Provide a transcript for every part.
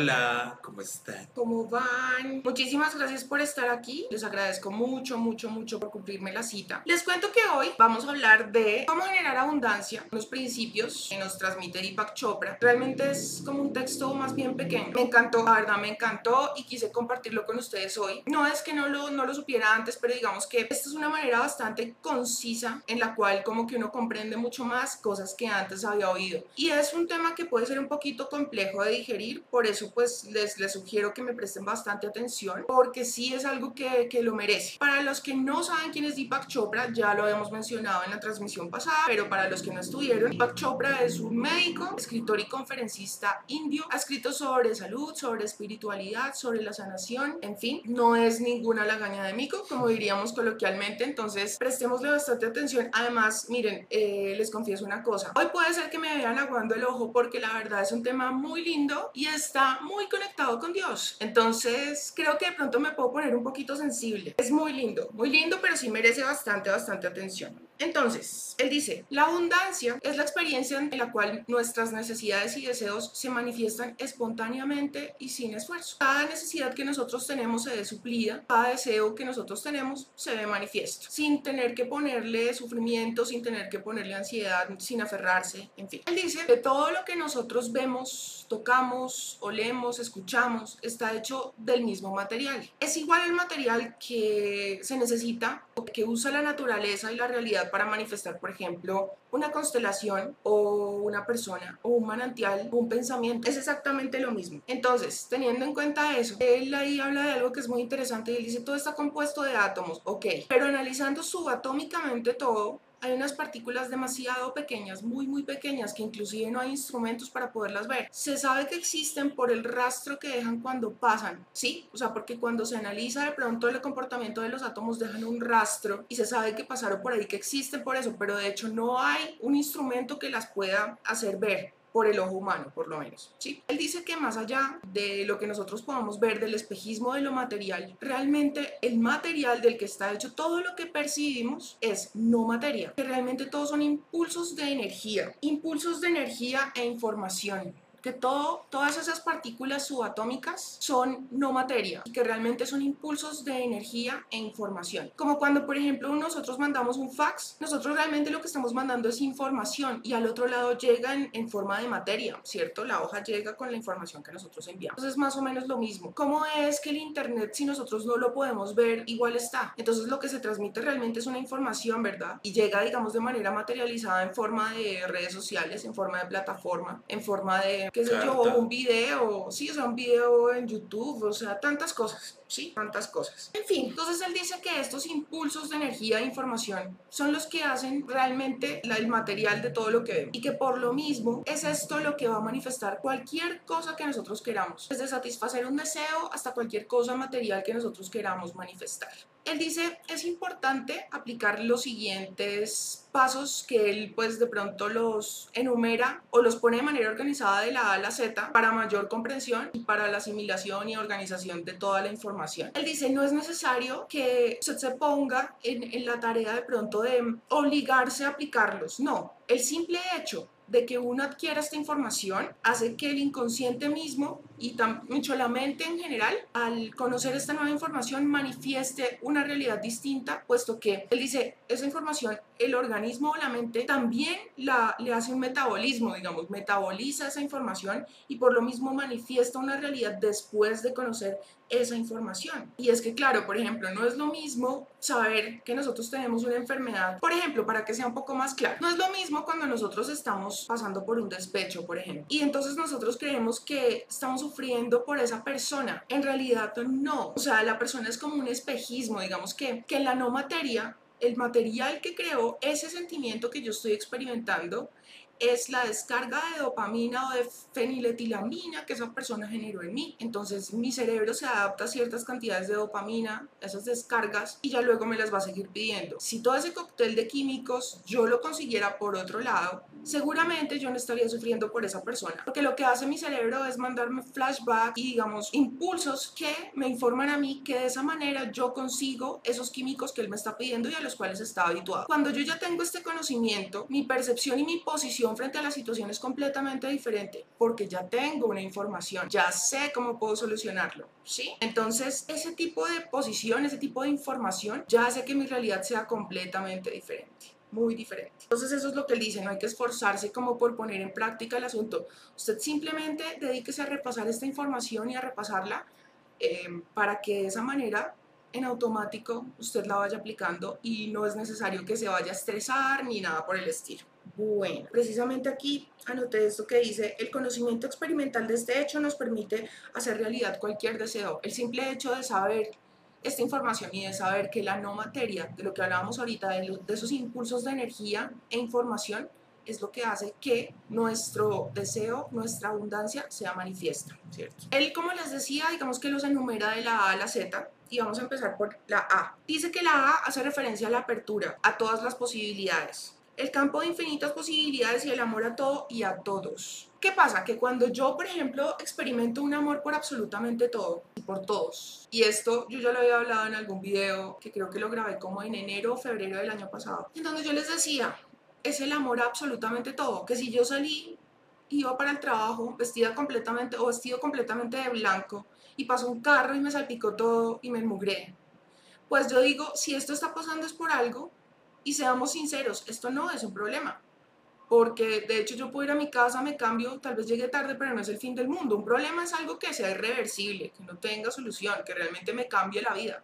Hola, ¿cómo están? ¿Cómo van? Muchísimas gracias por estar aquí. Les agradezco mucho, mucho, mucho por cumplirme la cita. Les cuento que hoy vamos a hablar de cómo generar abundancia, los principios que nos transmite Deepak Chopra. Realmente es como un texto más bien pequeño. Me encantó, la verdad me encantó y quise compartirlo con ustedes hoy. No es que no lo, no lo supiera antes, pero digamos que esta es una manera bastante concisa en la cual como que uno comprende mucho más cosas que antes había oído. Y es un tema que puede ser un poquito complejo de digerir por eso pues les, les sugiero que me presten bastante atención porque sí es algo que, que lo merece. Para los que no saben quién es Deepak Chopra, ya lo habíamos mencionado en la transmisión pasada, pero para los que no estuvieron, Deepak Chopra es un médico, escritor y conferencista indio. Ha escrito sobre salud, sobre espiritualidad, sobre la sanación, en fin, no es ninguna lagaña de mico, como diríamos coloquialmente, entonces prestémosle bastante atención. Además, miren, eh, les confieso una cosa, hoy puede ser que me vean aguando el ojo porque la verdad es un tema muy lindo y es está muy conectado con Dios. Entonces creo que de pronto me puedo poner un poquito sensible. Es muy lindo, muy lindo, pero sí merece bastante, bastante atención. Entonces, él dice, la abundancia es la experiencia en la cual nuestras necesidades y deseos se manifiestan espontáneamente y sin esfuerzo. Cada necesidad que nosotros tenemos se ve suplida, cada deseo que nosotros tenemos se ve manifiesto, sin tener que ponerle sufrimiento, sin tener que ponerle ansiedad, sin aferrarse, en fin. Él dice que todo lo que nosotros vemos, tocamos, olemos, escuchamos, está hecho del mismo material. Es igual el material que se necesita o que usa la naturaleza y la realidad para manifestar, por ejemplo, una constelación o una persona o un manantial o un pensamiento. Es exactamente lo mismo. Entonces, teniendo en cuenta eso, él ahí habla de algo que es muy interesante y él dice, todo está compuesto de átomos, ok, pero analizando subatómicamente todo, hay unas partículas demasiado pequeñas, muy muy pequeñas, que inclusive no hay instrumentos para poderlas ver. Se sabe que existen por el rastro que dejan cuando pasan, ¿sí? O sea, porque cuando se analiza de pronto el comportamiento de los átomos dejan un rastro y se sabe que pasaron por ahí, que existen por eso, pero de hecho no hay un instrumento que las pueda hacer ver por el ojo humano, por lo menos. ¿sí? Él dice que más allá de lo que nosotros podamos ver del espejismo de lo material, realmente el material del que está hecho todo lo que percibimos es no materia, que realmente todos son impulsos de energía, impulsos de energía e información que todo, todas esas partículas subatómicas son no materia y que realmente son impulsos de energía e información. Como cuando, por ejemplo, nosotros mandamos un fax, nosotros realmente lo que estamos mandando es información y al otro lado llega en, forma de materia, ¿cierto? La hoja llega con la información que nosotros enviamos. Entonces, más o menos lo mismo. ¿Cómo es que el Internet, si nosotros no lo podemos ver, igual está? Entonces, lo que se transmite realmente es una información, ¿verdad? Y llega, digamos, de manera materializada en forma de redes sociales, en forma de plataforma, en forma de qué sé yo, un video, sí, o sea, un video en YouTube, o sea, tantas cosas, sí, tantas cosas. En fin, entonces él dice que estos impulsos de energía e información son los que hacen realmente el material de todo lo que vemos y que por lo mismo es esto lo que va a manifestar cualquier cosa que nosotros queramos, desde satisfacer un deseo hasta cualquier cosa material que nosotros queramos manifestar. Él dice, es importante aplicar los siguientes pasos que él pues de pronto los enumera o los pone de manera organizada de la A a la Z para mayor comprensión y para la asimilación y organización de toda la información. Él dice, no es necesario que usted se ponga en la tarea de pronto de obligarse a aplicarlos, no, el simple hecho de que uno adquiera esta información hace que el inconsciente mismo y mucho la mente en general, al conocer esta nueva información, manifieste una realidad distinta, puesto que él dice, esa información, el organismo o la mente también la, le hace un metabolismo, digamos, metaboliza esa información y por lo mismo manifiesta una realidad después de conocer esa información. Y es que, claro, por ejemplo, no es lo mismo saber que nosotros tenemos una enfermedad, por ejemplo, para que sea un poco más claro, no es lo mismo cuando nosotros estamos pasando por un despecho, por ejemplo, y entonces nosotros creemos que estamos sufriendo por esa persona. En realidad no. O sea, la persona es como un espejismo, digamos que, que la no materia, el material que creó ese sentimiento que yo estoy experimentando, es la descarga de dopamina o de feniletilamina que esa persona generó en mí. Entonces mi cerebro se adapta a ciertas cantidades de dopamina, esas descargas, y ya luego me las va a seguir pidiendo. Si todo ese cóctel de químicos yo lo consiguiera por otro lado, seguramente yo no estaría sufriendo por esa persona. Porque lo que hace mi cerebro es mandarme flashback y digamos impulsos que me informan a mí que de esa manera yo consigo esos químicos que él me está pidiendo y a los cuales está habituado. Cuando yo ya tengo este conocimiento, mi percepción y mi posición frente a la situación es completamente diferente porque ya tengo una información, ya sé cómo puedo solucionarlo, ¿sí? Entonces, ese tipo de posición, ese tipo de información ya hace que mi realidad sea completamente diferente muy diferente. Entonces eso es lo que él dice, no hay que esforzarse como por poner en práctica el asunto. Usted simplemente dedíquese a repasar esta información y a repasarla eh, para que de esa manera en automático usted la vaya aplicando y no es necesario que se vaya a estresar ni nada por el estilo. Bueno, precisamente aquí anoté esto que dice, el conocimiento experimental de este hecho nos permite hacer realidad cualquier deseo. El simple hecho de saber esta información y de saber que la no materia, de lo que hablábamos ahorita, de, de esos impulsos de energía e información, es lo que hace que nuestro deseo, nuestra abundancia sea manifiesta, ¿cierto? Él, como les decía, digamos que los enumera de la A a la Z, y vamos a empezar por la A. Dice que la A hace referencia a la apertura, a todas las posibilidades. El campo de infinitas posibilidades y el amor a todo y a todos. ¿Qué pasa? Que cuando yo, por ejemplo, experimento un amor por absolutamente todo y por todos, y esto yo ya lo había hablado en algún video que creo que lo grabé como en enero o febrero del año pasado, en donde yo les decía, es el amor a absolutamente todo, que si yo salí, iba para el trabajo vestida completamente o vestido completamente de blanco y pasó un carro y me salpicó todo y me enmugré. Pues yo digo, si esto está pasando es por algo y seamos sinceros, esto no es un problema. Porque de hecho yo puedo ir a mi casa, me cambio, tal vez llegue tarde, pero no es el fin del mundo. Un problema es algo que sea irreversible, que no tenga solución, que realmente me cambie la vida.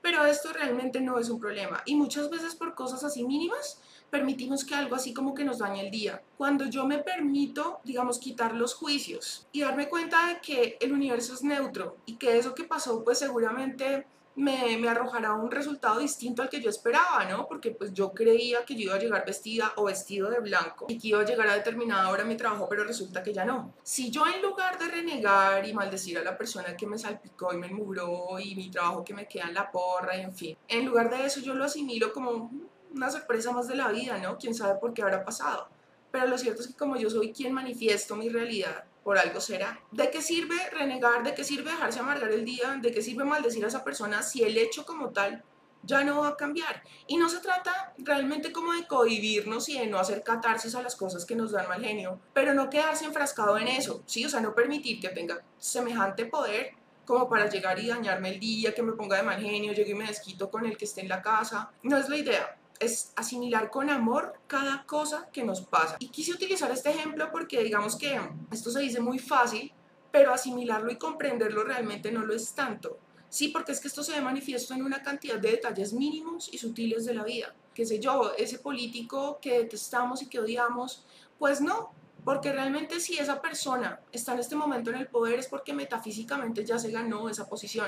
Pero esto realmente no es un problema. Y muchas veces por cosas así mínimas permitimos que algo así como que nos dañe el día. Cuando yo me permito, digamos, quitar los juicios y darme cuenta de que el universo es neutro y que eso que pasó pues seguramente me, me, arrojará un resultado distinto al que yo esperaba, ¿no? Porque pues yo creía que yo iba a llegar vestida o vestido de blanco y que iba a llegar a determinada hora a mi trabajo, pero resulta que ya no. Si yo en lugar de renegar y maldecir a la persona que me salpicó y me muró y mi trabajo que me queda en la porra y en fin, en lugar de eso yo lo asimilo como una sorpresa más de la vida, ¿no? Quién sabe por qué habrá pasado. Pero lo cierto es que como yo soy quien manifiesto mi realidad, por algo será. ¿De qué sirve renegar? ¿De qué sirve dejarse amargar el día? ¿De qué sirve maldecir a esa persona si el hecho como tal ya no va a cambiar? Y no se trata realmente como de cohibirnos y de no hacer catarsis a las cosas que nos dan mal genio, pero no quedarse enfrascado en eso, ¿sí? O sea, no permitir que tenga semejante poder como para llegar y dañarme el día, que me ponga de mal genio, llegue y me desquito con el que esté en la casa. No es la idea es asimilar con amor cada cosa que nos pasa. Y quise utilizar este ejemplo porque digamos que esto se dice muy fácil, pero asimilarlo y comprenderlo realmente no lo es tanto. Sí, porque es que esto se ve manifiesto en una cantidad de detalles mínimos y sutiles de la vida. Qué sé yo, ese político que detestamos y que odiamos, pues no, porque realmente si esa persona está en este momento en el poder es porque metafísicamente ya se ganó esa posición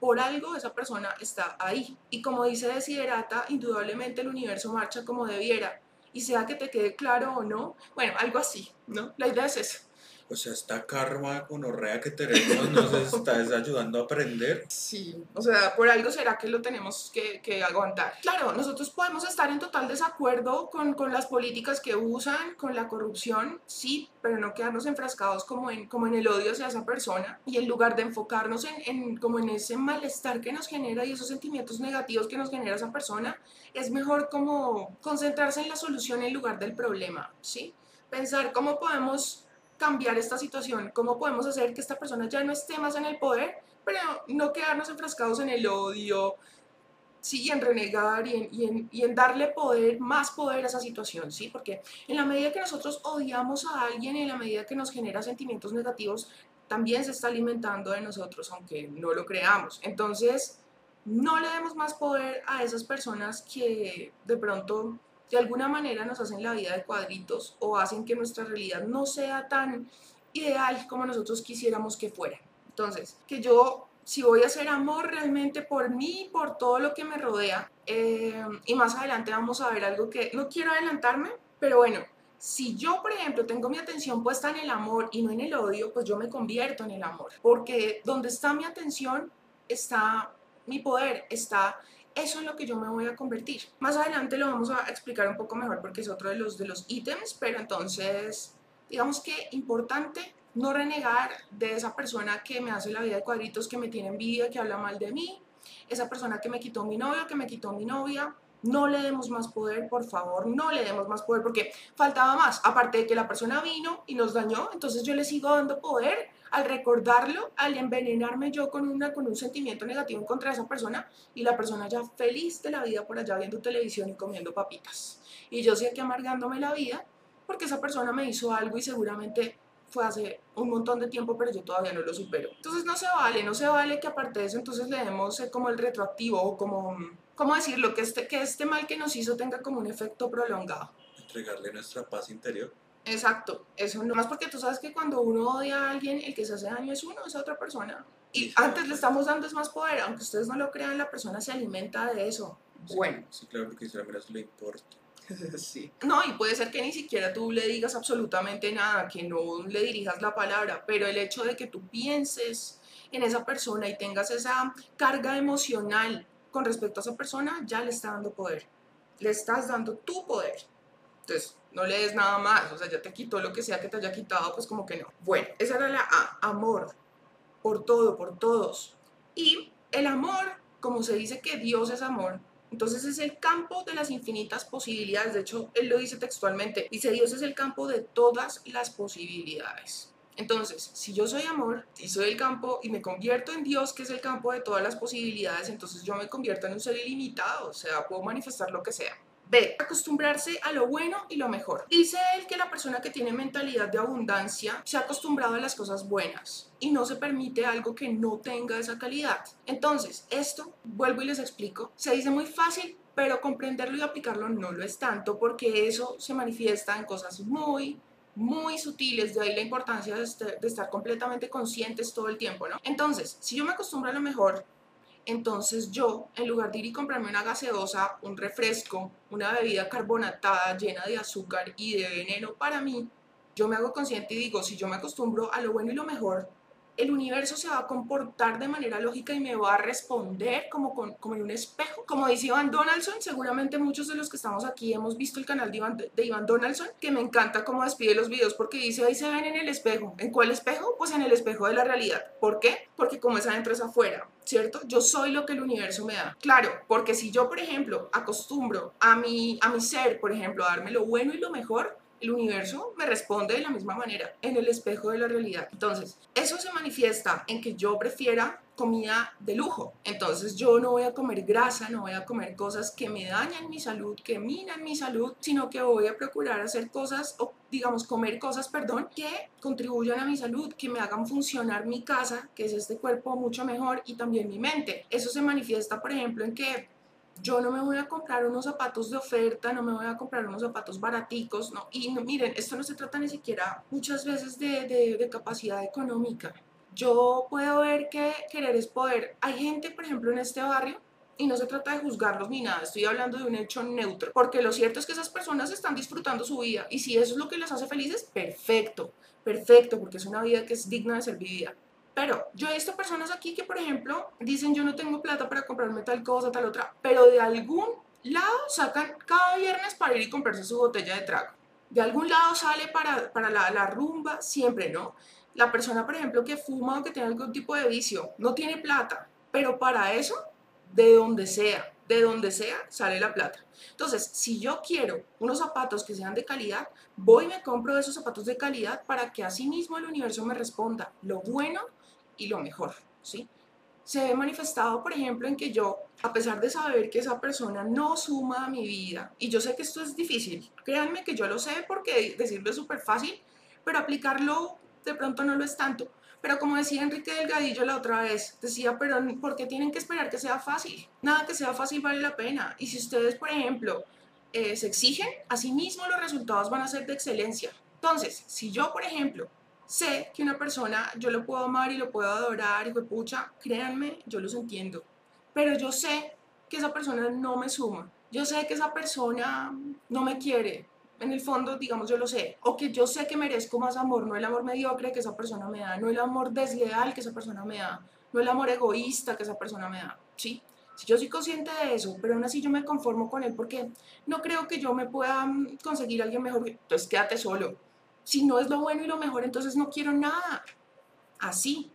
por algo esa persona está ahí. Y como dice Desiderata, indudablemente el universo marcha como debiera. Y sea que te quede claro o no, bueno, algo así, ¿no? La idea es eso. O sea, esta karma orrea que tenemos nos está ayudando a aprender. Sí, o sea, por algo será que lo tenemos que, que aguantar. Claro, nosotros podemos estar en total desacuerdo con, con, las políticas que usan, con la corrupción, sí, pero no quedarnos enfrascados como en, como en el odio hacia esa persona y en lugar de enfocarnos en, en, como en ese malestar que nos genera y esos sentimientos negativos que nos genera esa persona, es mejor como concentrarse en la solución en lugar del problema, ¿sí? Pensar cómo podemos cambiar esta situación? ¿Cómo podemos hacer que esta persona ya no esté más en el poder, pero no quedarnos enfrascados en el odio, sí, y en renegar y en, y, en, y en, darle poder, más poder a esa situación, ¿sí? Porque en la medida que nosotros odiamos a alguien, en la medida que nos genera sentimientos negativos, también se está alimentando de nosotros, aunque no lo creamos. Entonces, no le demos más poder a esas personas que de pronto de alguna manera nos hacen la vida de cuadritos o hacen que nuestra realidad no sea tan ideal como nosotros quisiéramos que fuera. Entonces, que yo, si voy a hacer amor realmente por mí, por todo lo que me rodea, eh, y más adelante vamos a ver algo que no quiero adelantarme, pero bueno, si yo, por ejemplo, tengo mi atención puesta en el amor y no en el odio, pues yo me convierto en el amor, porque donde está mi atención está mi poder, está eso es lo que yo me voy a convertir. Más adelante lo vamos a explicar un poco mejor porque es otro de los, de los ítems, pero entonces, digamos que importante no renegar de esa persona que me hace la vida de cuadritos, que me tiene envidia, que habla mal de mí, esa persona que me quitó mi novio, que me quitó mi novia, No le demos más poder, por favor, no le demos más poder, porque faltaba más. Aparte de que la persona vino y nos dañó, entonces yo le sigo dando poder al recordarlo, al envenenarme yo con, una, con un sentimiento negativo contra esa persona y la persona ya feliz de la vida por allá viendo televisión y comiendo papitas. Y yo sé que amargándome la vida porque esa persona me hizo algo y seguramente fue hace un montón de tiempo, pero yo todavía no lo supero. Entonces no se vale, no se vale que aparte de eso entonces le demos eh, como el retroactivo o como, ¿cómo decirlo? Que este, que este mal que nos hizo tenga como un efecto prolongado. Entregarle nuestra paz interior. Exacto, eso no más porque tú sabes que cuando uno odia a alguien, el que se hace daño es uno, es otra persona. Y antes le estamos dando es más poder, aunque ustedes no lo crean, la persona se alimenta de eso. bueno. Sí, claro, porque si a menos le importa. sí. No, y puede ser que ni siquiera tú le digas absolutamente nada, que no le dirijas la palabra, pero el hecho de que tú pienses en esa persona y tengas esa carga emocional con respecto a esa persona, ya le está dando poder. Le estás dando tu poder. Entonces, no le des nada más, o sea, ya te quitó lo que sea que te haya quitado, pues como que no. Bueno, esa era la A, amor, por todo, por todos. Y el amor, como se dice que Dios es amor, entonces es el campo de las infinitas posibilidades. De hecho, él lo dice textualmente. Dice, Dios es el campo de todas las posibilidades. Entonces, si yo soy amor y soy el campo y me convierto en Dios, que es el campo de todas las posibilidades, entonces yo me convierto en un ser ilimitado, o sea, puedo manifestar lo que sea. B. Acostumbrarse a lo bueno y lo mejor. Dice él que la persona que tiene mentalidad de abundancia se ha acostumbrado a las cosas buenas y no se permite algo que no tenga esa calidad. Entonces, esto, vuelvo y les explico, se dice muy fácil, pero comprenderlo y aplicarlo no lo es tanto porque eso se manifiesta en cosas muy, muy sutiles, de ahí la importancia de, estar, de estar completamente conscientes todo el tiempo, ¿no? Entonces, si yo me acostumbro a lo mejor, entonces yo, en lugar de ir y comprarme una gaseosa, un refresco, una bebida carbonatada llena de azúcar y de veneno para mí, yo me hago consciente y digo, si yo me acostumbro a lo bueno y lo mejor, el universo se va a comportar de manera lógica y me va a responder como, como en un espejo. Como dice Iván Donaldson, seguramente muchos de los que estamos aquí hemos visto el canal de Iván, de Iván Donaldson, que me encanta cómo despide los videos porque dice, ahí se ven en el espejo. ¿En cuál espejo? Pues en el espejo de la realidad. ¿Por qué? Porque como es adentro es afuera. ¿cierto? Yo soy lo que el universo me da. Claro, porque si yo, por ejemplo, acostumbro a mi, a mi ser, por ejemplo, a darme lo bueno y lo mejor, el universo me responde de la misma manera en el espejo de la realidad. Entonces, eso se manifiesta en que yo prefiera comida de lujo. Entonces yo no voy a comer grasa, no voy a comer cosas que me dañan mi salud, que minan mi salud, sino que voy a procurar hacer cosas, o digamos comer cosas, perdón, que contribuyan a mi salud, que me hagan funcionar mi casa, que es este cuerpo mucho mejor, y también mi mente. Eso se manifiesta, por ejemplo, en que yo no me voy a comprar unos zapatos de oferta, no me voy a comprar unos zapatos baraticos, no. Y miren, esto no se trata ni siquiera muchas veces de, de, capacidad económica. Yo puedo ver que querer es poder. Hay gente, por ejemplo, en este barrio, y no se trata de juzgarlos ni nada, estoy hablando de un hecho neutro, porque lo cierto es que esas personas están disfrutando su vida y si eso es lo que les hace felices, perfecto, perfecto, porque es una vida que es digna de ser vivida. Pero yo he visto personas aquí que, por ejemplo, dicen yo no tengo plata para comprarme tal cosa, tal otra, pero de algún lado sacan cada viernes para ir y comprarse su botella de trago. De algún lado sale para, para la, la rumba, siempre, ¿no? La persona, por ejemplo, que fuma o que tiene algún tipo de vicio, no tiene plata, pero para eso, de donde sea, de donde sea, sale la plata. Entonces, si yo quiero unos zapatos que sean de calidad, voy y me compro esos zapatos de calidad para que así mismo el universo me responda lo bueno y lo mejor, ¿sí? Se ve manifestado, por ejemplo, en que yo, a pesar de saber que esa persona no suma a mi vida, y yo sé que esto es difícil, créanme que yo lo sé porque decirlo es súper fácil, pero aplicarlo de pronto no lo es tanto. Pero como decía Enrique Delgadillo la otra vez, decía, pero ¿por qué tienen que esperar que sea fácil? Nada que sea fácil vale la pena. Y si ustedes, por ejemplo, eh, se exigen, mismo los resultados van a ser de excelencia. Entonces, si yo, por ejemplo, sé que una persona yo lo puedo amar y lo puedo adorar y fue pucha, créanme, yo los entiendo. Pero yo sé que esa persona no me suma. Yo sé que esa persona no me quiere. En el fondo, digamos, yo lo sé. O que yo sé que merezco más amor, no el amor mediocre que esa persona me da, no el amor desleal que esa persona me da, no el amor egoísta que esa persona me da. ¿Sí? Si yo soy consciente de eso, pero aún así yo me conformo con él porque no creo que yo me pueda mm, conseguir a alguien mejor, entonces quédate solo si no es lo bueno y lo mejor, entonces no quiero nada. Así.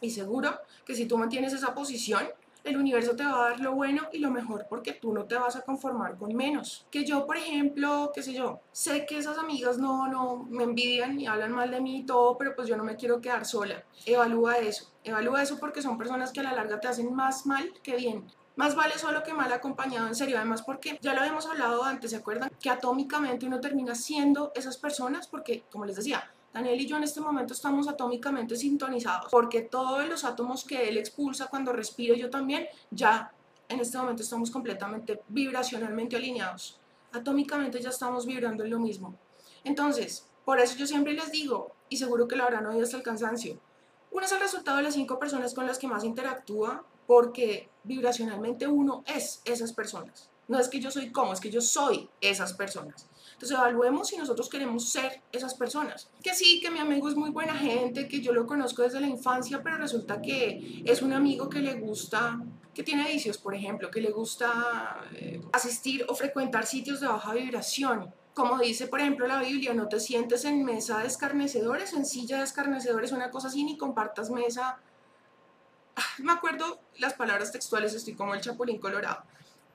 Y seguro que si tú mantienes esa posición, el universo te va a dar lo bueno y lo mejor porque tú no te vas a conformar con menos. Que yo, por ejemplo, qué sé yo, sé que esas amigas no, no me envidian y hablan mal de mí y todo, pero pues yo no me quiero quedar sola. Evalúa eso. Evalúa eso porque son personas que a la larga te hacen más mal que bien. Más vale solo que mal acompañado, en serio. Además, porque ya lo habíamos hablado antes, ¿se acuerdan? Que atómicamente uno termina siendo esas personas porque, como les decía, Daniel y yo en este momento estamos atómicamente sintonizados porque todos los átomos que él expulsa cuando respiro yo también, ya en este momento estamos completamente vibracionalmente alineados. Atómicamente ya estamos vibrando en lo mismo. Entonces, por eso yo siempre les digo, y seguro que lo habrán oído hasta el cansancio, uno es el resultado de las cinco personas con las que más interactúa porque vibracionalmente uno es esas personas. No es que yo soy como, es que yo soy esas personas. Entonces evaluemos si nosotros queremos ser esas personas. Que sí, que mi amigo es muy buena gente, que yo lo conozco desde la infancia, pero resulta que es un amigo que le gusta, que tiene vicios, por ejemplo, que le gusta eh, asistir o frecuentar sitios de baja vibración. Como dice, por ejemplo, la Biblia, no te sientes en mesa de escarnecedores, en silla de escarnecedores, una cosa así, ni compartas mesa. Ah, me acuerdo las palabras textuales, estoy como el chapulín colorado.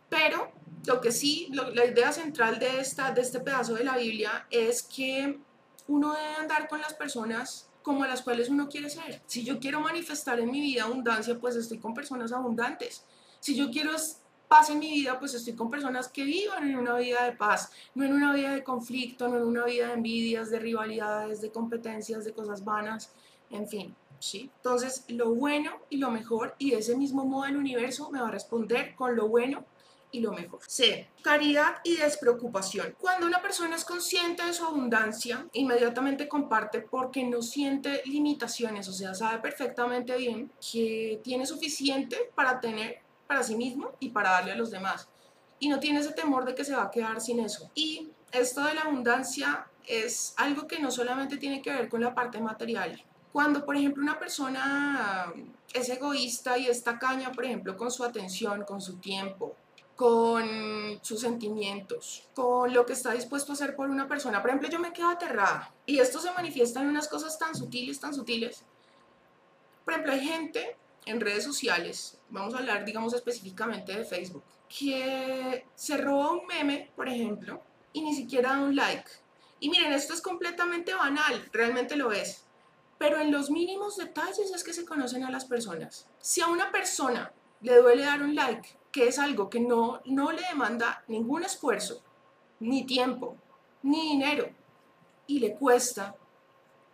Pero lo que sí, la idea central de, esta, de este pedazo de la Biblia es que uno debe andar con las personas como las cuales uno quiere ser. Si yo quiero manifestar en mi vida abundancia, pues estoy con personas abundantes. Si yo quiero paz en mi vida, pues estoy con personas que vivan en una vida de paz, no en una vida de conflicto, no en una vida de envidias, de rivalidades, de competencias, de cosas vanas, en fin. ¿Sí? Entonces, lo bueno y lo mejor, y ese mismo modo el universo me va a responder con lo bueno y lo mejor. C. Caridad y despreocupación. Cuando una persona es consciente de su abundancia, inmediatamente comparte porque no siente limitaciones, o sea, sabe perfectamente bien que tiene suficiente para tener para sí mismo y para darle a los demás. Y no tiene ese temor de que se va a quedar sin eso. Y esto de la abundancia es algo que no solamente tiene que ver con la parte material. Cuando, por ejemplo, una persona es egoísta y está caña, por ejemplo, con su atención, con su tiempo, con sus sentimientos, con lo que está dispuesto a hacer por una persona. Por ejemplo, yo me quedo aterrada y esto se manifiesta en unas cosas tan sutiles, tan sutiles. Por ejemplo, hay gente en redes sociales, vamos a hablar, digamos, específicamente de Facebook, que se roba un meme, por ejemplo, y ni siquiera da un like. Y miren, esto es completamente banal, realmente lo es. Pero en los mínimos detalles es que se conocen a las personas. Si a una persona le duele dar un like, que es algo que no, no le demanda ningún esfuerzo, ni tiempo, ni dinero, y le cuesta,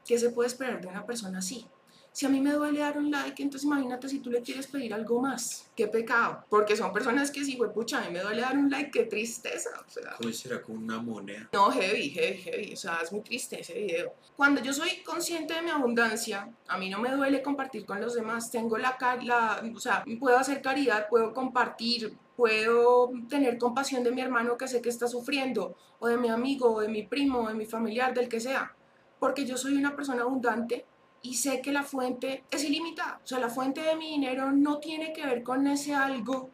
¿qué se puede esperar de una persona así? Si a mí me duele dar un like, entonces imagínate si tú le quieres pedir algo más. Qué pecado. Porque son personas que si, güey, pucha, a mí me duele dar un like, qué tristeza. O sea, ¿Cómo será con una moneda? No, heavy, heavy, heavy. O sea, es muy triste ese video. Cuando yo soy consciente de mi abundancia, a mí no me duele compartir con los demás. Tengo la, la o sea, puedo hacer caridad, puedo compartir, puedo tener compasión de mi hermano que sé que está sufriendo, o de mi amigo, o de mi primo, o de mi familiar, del que sea. Porque yo soy una persona abundante y sé que la fuente es ilimitada. O sea, la fuente de mi dinero no tiene que ver con ese algo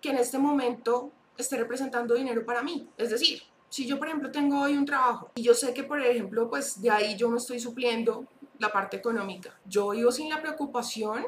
que en este momento esté representando dinero para mí. Es decir, si yo, por ejemplo, tengo hoy un trabajo y yo sé que, por ejemplo, pues de ahí yo me estoy supliendo la parte económica, yo vivo sin la preocupación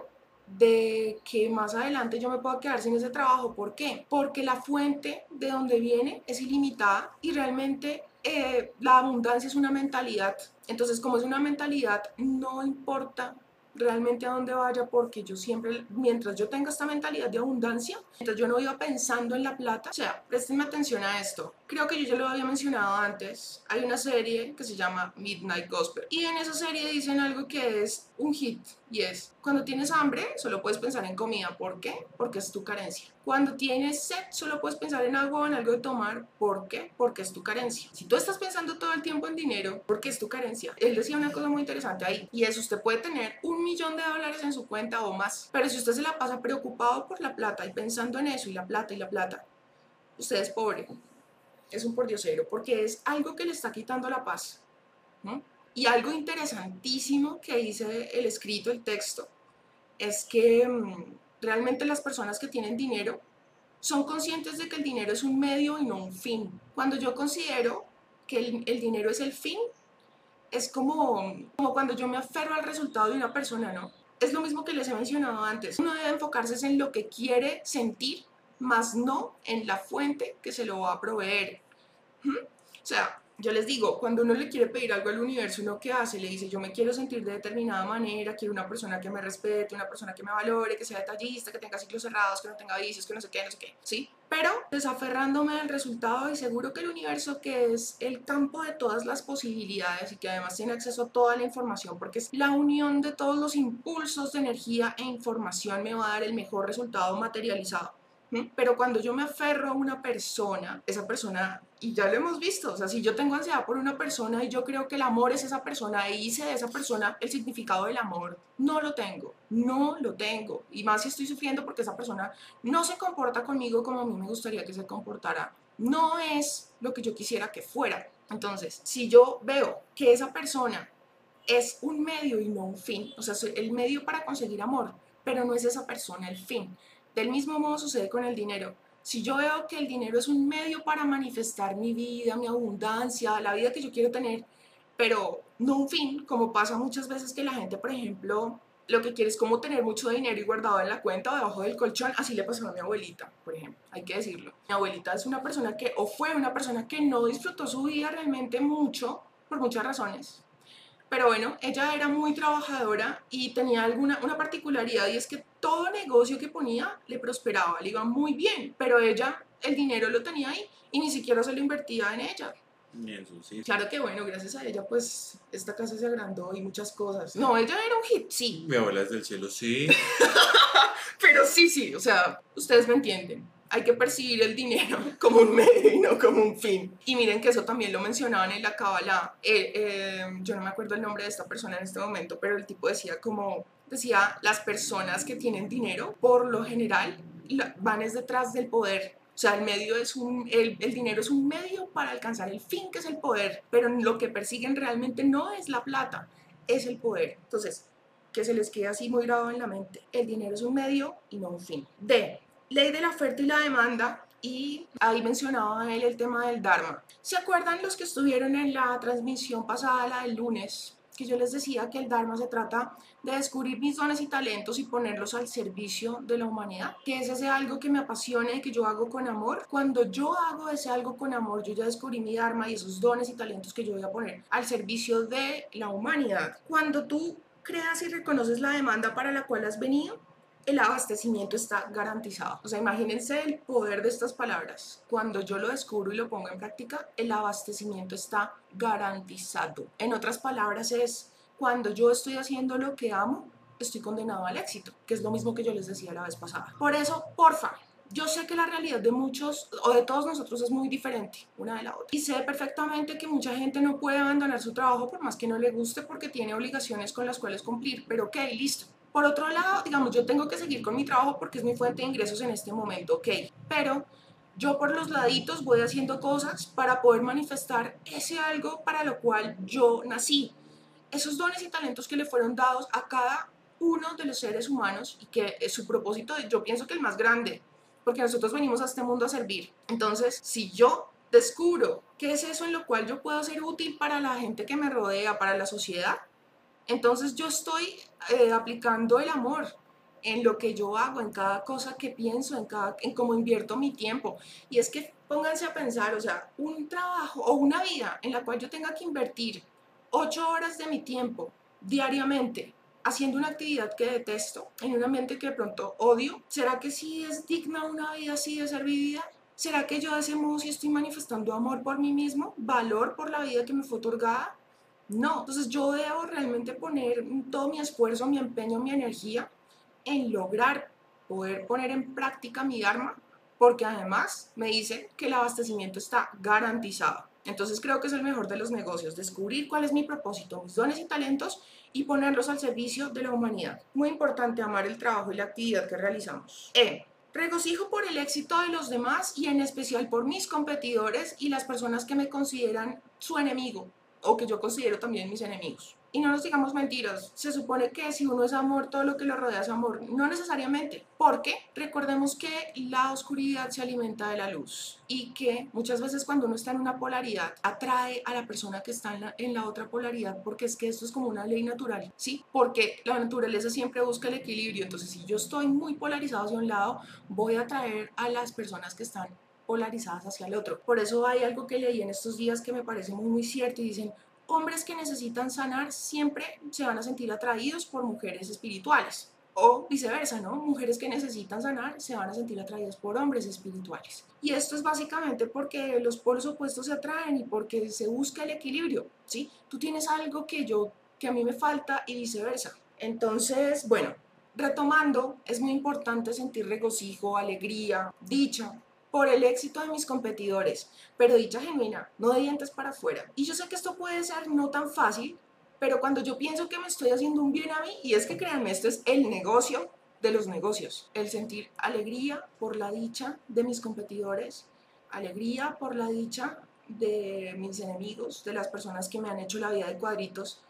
de que más adelante yo me pueda quedar sin ese trabajo. ¿Por qué? Porque la fuente de donde viene es ilimitada y realmente eh, la abundancia es una mentalidad. Entonces, como es una mentalidad, no importa realmente a dónde vaya, porque yo siempre, mientras yo tenga esta mentalidad de abundancia, entonces yo no iba pensando en la plata. O sea, prestenme atención a esto. Creo que yo ya lo había mencionado antes. Hay una serie que se llama Midnight Gospel. Y en esa serie dicen algo que es un hit. Y es, cuando tienes hambre, solo puedes pensar en comida. ¿Por qué? Porque es tu carencia. Cuando tienes sed, solo puedes pensar en agua o en algo de tomar. ¿Por qué? Porque es tu carencia. Si tú estás pensando todo el tiempo en dinero, porque es tu carencia. Él decía una cosa muy interesante ahí. Y es, usted puede tener un millón de dólares en su cuenta o más. Pero si usted se la pasa preocupado por la plata y pensando en eso y la plata y la plata, usted es pobre es un pordiosero porque es algo que le está quitando la paz. Y algo interesantísimo que dice el escrito, el texto, es que mm, realmente las personas que tienen dinero son conscientes de que el dinero es un medio y no un fin. Cuando yo considero que el, el dinero es el fin, es como, como cuando yo me aferro al resultado de una persona, ¿no? es lo mismo que les he mencionado antes. Uno debe enfocarse en lo que quiere sentir, más no en la fuente que se lo va a proveer. ¿Mm? O sea, yo les digo, cuando uno le quiere pedir algo al universo, uno qué hace, le dice, yo me quiero sentir de determinada manera, quiero una persona que me respete, una persona que me valore, que sea detallista, que tenga ciclos cerrados, que no tenga vicios, que no sé qué, no sé qué, ¿sí? Pero desaferrándome al resultado y seguro que el universo, que es el campo de todas las posibilidades y que además tiene acceso a toda la información, porque es la unión de todos los impulsos de energía e información, me va a dar el mejor resultado materializado. Pero cuando yo me aferro a una persona, esa persona, y ya lo hemos visto, o sea, si yo tengo ansiedad por una persona y yo creo que el amor es esa persona e hice de esa persona el significado del amor, no lo tengo, no lo tengo. Y más si estoy sufriendo porque esa persona no se comporta conmigo como a mí me gustaría que se comportara. No es lo que yo quisiera que fuera. Entonces, si yo veo que esa persona es un medio y no un fin, o sea, el medio para conseguir amor, pero no es esa persona el fin del mismo modo sucede con el dinero. Si yo veo que el dinero es un medio para manifestar mi vida, mi abundancia, la vida que yo quiero tener, pero no un fin, como pasa muchas veces que la gente, por ejemplo, lo que quiere es como tener mucho dinero y guardado en la cuenta o debajo del colchón, así le pasó a mi abuelita, por ejemplo, hay que decirlo. Mi abuelita es una persona que, o fue una persona que no disfrutó su vida realmente mucho, por muchas razones, pero bueno, ella era muy trabajadora y tenía alguna una particularidad y es que todo negocio que ponía le prosperaba, le iba muy bien, pero ella el dinero lo tenía ahí y ni siquiera se lo invertía en ella. sí. Claro que bueno, gracias a ella pues esta casa se agrandó y muchas cosas. No, ella era un hit, sí. Mi abuela es del cielo, sí. pero sí, sí, o sea, ustedes me entienden hay que percibir el dinero como un medio y no como un fin. Y miren que eso también lo mencionaban en la Kabbalah. Eh, eh, yo no me acuerdo el nombre de esta persona en este momento, pero el tipo decía como, decía, las personas que tienen dinero, por lo general, van es detrás del poder. O sea, el, medio es un, el, el dinero es un medio para alcanzar el fin que es el poder, pero lo que persiguen realmente no es la plata, es el poder. Entonces, que se les quede así muy grabado en la mente. El dinero es un medio y no un fin. D. Ley de la oferta y la demanda, y ahí mencionaba él el tema del Dharma. ¿Se acuerdan los que estuvieron en la transmisión pasada, la del lunes? Que yo les decía que el Dharma se trata de descubrir mis dones y talentos y ponerlos al servicio de la humanidad. Que es ese algo que me apasione y que yo hago con amor. Cuando yo hago ese algo con amor, yo ya descubrí mi Dharma y esos dones y talentos que yo voy a poner al servicio de la humanidad. Cuando tú creas y reconoces la demanda para la cual has venido, el abastecimiento está garantizado. O sea, imagínense el poder de estas palabras. Cuando yo lo descubro y lo pongo en práctica, el abastecimiento está garantizado. En otras palabras es, cuando yo estoy haciendo lo que amo, estoy condenado al éxito, que es lo mismo que yo les decía la vez pasada. Por eso, porfa, yo sé que la realidad de muchos o de todos nosotros es muy diferente una de la otra. Y sé perfectamente que mucha gente no puede abandonar su trabajo por más que no le guste porque tiene obligaciones con las cuales cumplir. Pero ok, listo por otro lado, digamos, yo tengo que seguir con mi trabajo porque es mi fuente de ingresos en este momento, ok, pero yo por los laditos voy haciendo cosas para poder manifestar ese algo para lo cual yo nací. Esos dones y talentos que le fueron dados a cada uno de los seres humanos y que su propósito, yo pienso que el más grande, porque nosotros venimos a este mundo a servir. Entonces, si yo descubro qué es eso en lo cual yo puedo ser útil para la gente que me rodea, para la sociedad, entonces yo estoy eh, aplicando el amor en lo que yo hago, en cada cosa que pienso, en, cada, en cómo invierto mi tiempo. Y es que pónganse a pensar, o sea, un trabajo o una vida en la cual yo tenga que invertir ocho horas de mi tiempo diariamente haciendo una actividad que detesto, en un ambiente que de pronto odio, ¿será que sí es digna una vida así de ser vivida? ¿Será que yo de ese modo sí estoy manifestando amor por mí mismo, valor por la vida que me fue otorgada? No, entonces yo debo realmente poner todo mi esfuerzo, mi empeño, mi energía en lograr poder poner en práctica mi Dharma, porque además me dice que el abastecimiento está garantizado. Entonces creo que es el mejor de los negocios, descubrir cuál es mi propósito, mis dones y talentos y ponerlos al servicio de la humanidad. Muy importante amar el trabajo y la actividad que realizamos. E. Regocijo por el éxito de los demás y en especial por mis competidores y las personas que me consideran su enemigo o que yo considero también mis enemigos. Y no nos digamos mentiras, se supone que si uno es amor, todo lo que lo rodea es amor. No necesariamente, porque recordemos que la oscuridad se alimenta de la luz y que muchas veces cuando uno está en una polaridad atrae a la persona que está en la, otra polaridad, porque es que esto es como una ley natural, ¿sí? Porque la naturaleza siempre busca el equilibrio. Entonces, si yo estoy muy polarizado hacia un lado, voy a atraer a las personas que están polarizadas hacia el otro. Por eso hay algo que leí en estos días que me parece muy, muy cierto y dicen, hombres que necesitan sanar siempre se van a sentir atraídos por mujeres espirituales. O viceversa, ¿no? Mujeres que necesitan sanar se van a sentir atraídas por hombres espirituales. Y esto es básicamente porque los polos opuestos se atraen y porque se busca el equilibrio, ¿sí? Tú tienes algo que yo, que a mí me falta y viceversa. Entonces, bueno, retomando, es muy importante sentir regocijo, alegría, dicha, por el éxito de mis competidores, pero dicha genuina, no de dientes para afuera. Y yo sé que esto puede ser no tan fácil, pero cuando yo pienso que me estoy haciendo un bien a mí, y es que créanme, esto es el negocio de los negocios, el sentir alegría por la dicha de mis competidores, alegría por la dicha de mis enemigos, de las personas que me han hecho la vida de cuadritos,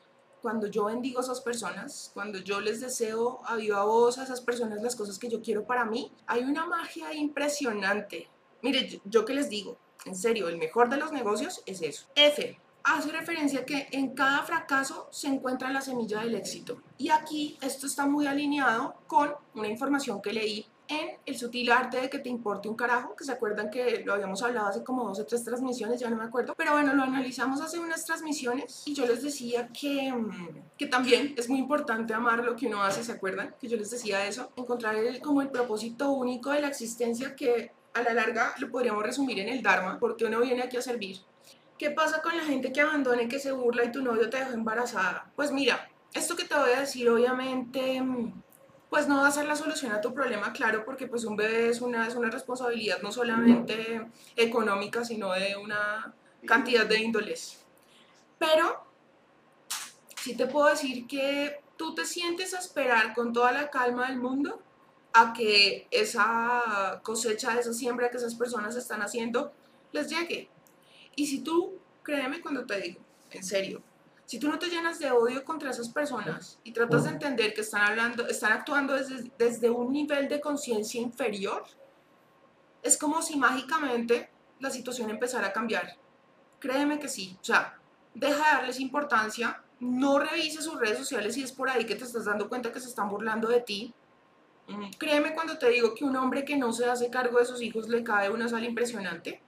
cuando yo bendigo a esas personas, cuando yo les deseo a viva voz a esas personas las cosas que yo quiero para mí, hay una magia impresionante. Mire, yo, yo que les digo, en serio, el mejor de los negocios es eso. F, hace referencia a que en cada fracaso se encuentra la semilla del éxito. Y aquí esto está muy alineado con una información que leí en El sutil arte de que te importe un carajo, que se acuerdan que lo habíamos hablado hace como dos o tres transmisiones, ya no me acuerdo, pero bueno, lo analizamos hace unas transmisiones y yo les decía que, mm, que también es muy importante amar lo que uno hace, ¿se acuerdan? Que yo les decía eso, encontrar el, como el propósito único de la existencia que a la larga lo podríamos resumir en el Dharma, porque uno viene aquí a servir. ¿Qué pasa con la gente que abandona y que se burla y tu novio te deja embarazada? Pues mira, esto que te voy a decir obviamente mm, pues no va a ser la solución a tu problema, claro, porque pues un bebé es una, es una responsabilidad no solamente económica, sino de una cantidad de índoles. Pero sí te puedo decir que tú te sientes a esperar con toda la calma del mundo a que esa cosecha, esa siembra que esas personas están haciendo les llegue. Y si tú, créeme cuando te digo, en serio, si tú no te llenas de odio contra esas personas y tratas de entender que están hablando, están actuando desde, desde un nivel de conciencia inferior, es como si mágicamente la situación empezara a cambiar. Créeme que sí. O sea, deja de darles importancia, no revises sus redes sociales si es por ahí que te estás dando cuenta que se están burlando de ti. Créeme cuando te digo que un hombre que no se hace cargo de sus hijos le cae una sal impresionante.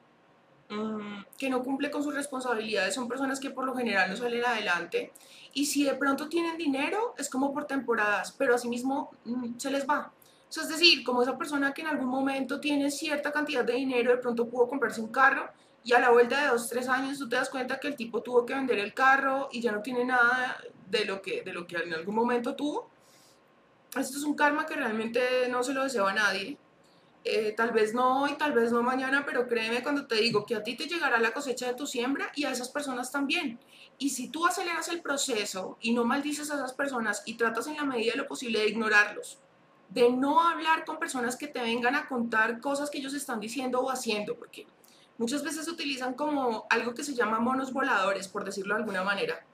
Que no cumple con sus responsabilidades, son personas que por lo general no salen adelante. Y si de pronto tienen dinero, es como por temporadas, pero asimismo mm, se les va. es decir, como esa persona que en algún momento tiene cierta cantidad de dinero, de pronto pudo comprarse un carro y a la vuelta de dos, tres años tú te das cuenta que el tipo tuvo que vender el carro y ya no tiene nada de lo que, de lo que en algún momento tuvo. Esto es un karma que realmente no se lo deseo a nadie. Eh, tal vez no hoy, tal vez no mañana, pero créeme cuando te digo que a ti te llegará la cosecha de tu siembra y a esas personas también. Y si tú aceleras el proceso y no maldices a esas personas y tratas en la medida de lo posible de ignorarlos, de no hablar con personas que te vengan a contar cosas que ellos están diciendo o haciendo, porque muchas veces se utilizan como algo que se llama monos voladores, por decirlo de alguna manera,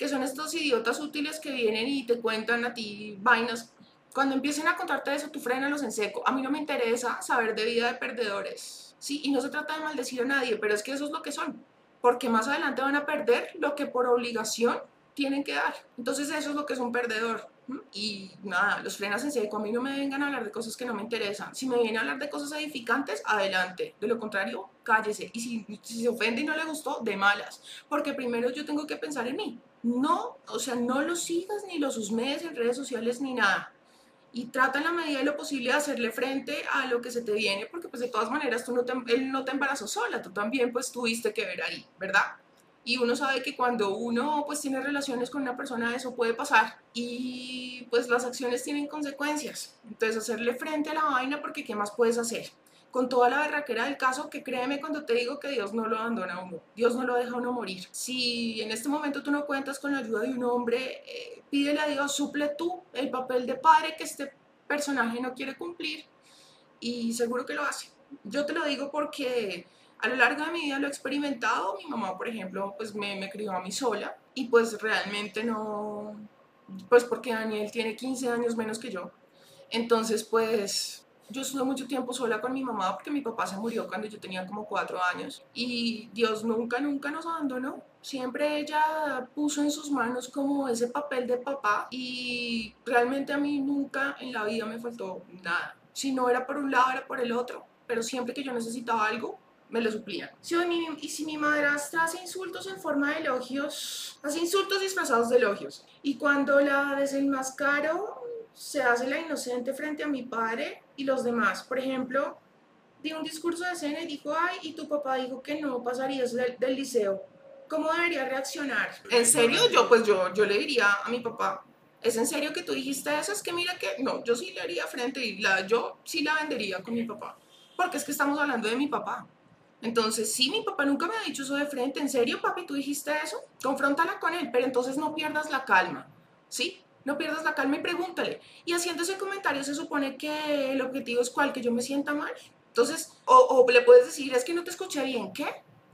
que son estos idiotas útiles que vienen y te cuentan a ti vainas cuando empiecen a contarte eso, tú frénalos en seco. A mí no me interesa saber de vida de perdedores. Sí, y no se trata de maldecir a nadie, pero es que eso es lo que son. Porque más adelante van a perder lo que por obligación tienen que dar. Entonces eso es lo que es un perdedor. Y nada, los frenas en seco. A mí no me vengan a hablar de cosas que no me interesan. Si me vienen a hablar de cosas edificantes, adelante. De lo contrario, cállese. Y si, si se ofende y no le gustó, de malas. Porque primero yo tengo que pensar en mí. No, o sea, no lo sigas ni los husmees en redes sociales ni nada y trata en la medida de lo posible de hacerle frente a lo que se te viene, porque pues de todas maneras tú no te, él no te embarazó sola, tú también pues tuviste que ver ahí, ¿verdad? Y uno sabe que cuando uno pues tiene relaciones con una persona eso puede pasar y pues las acciones tienen consecuencias. Entonces hacerle frente a la vaina porque ¿qué más puedes hacer? Con toda la berraquera del caso, que créeme cuando te digo que Dios no lo abandona a uno, Dios no lo deja a uno morir. Si en este momento tú no cuentas con la ayuda de un hombre, eh, pídele a Dios, suple tú el papel de padre que este personaje no quiere cumplir y seguro que lo hace. Yo te lo digo porque A lo largo de mi vida lo he experimentado. Mi mamá, por ejemplo, pues me, me crió a mí sola y pues realmente no, pues porque Daniel tiene 15 años menos que yo. Entonces, pues yo estuve mucho tiempo sola con mi mamá porque mi papá se murió cuando yo tenía como cuatro años y Dios nunca, nunca nos abandonó. Siempre ella puso en sus manos como ese papel de papá y realmente a mí nunca en la vida me faltó nada. Si no era por un lado, era por el otro. Pero siempre que yo necesitaba algo, me lo suplían. Si mi, y si mi madrastra hace insultos en forma de elogios, hace insultos disfrazados de elogios. Y cuando la desenmascaro, se hace la inocente frente a mi padre y los demás. Por ejemplo, di un discurso de escena y dijo, ay, y tu papá dijo que no pasarías del, del liceo. ¿Cómo debería reaccionar? ¿En serio? Yo, pues yo, yo le diría a mi papá, ¿es en serio que tú dijiste eso? Es que mira que, no, yo sí le haría frente y la, yo sí la vendería con mi papá. Porque es que estamos hablando de mi papá. Entonces, sí, mi papá nunca me ha dicho eso de frente. ¿En serio, papi, tú dijiste eso? Confróntala con él, pero entonces no pierdas la calma, ¿sí? No pierdas la calma y pregúntale. Y haciendo ese comentario se supone que el objetivo es cuál, que yo me sienta mal. Entonces, o, o le puedes decir, es que no te escuché bien, ¿qué?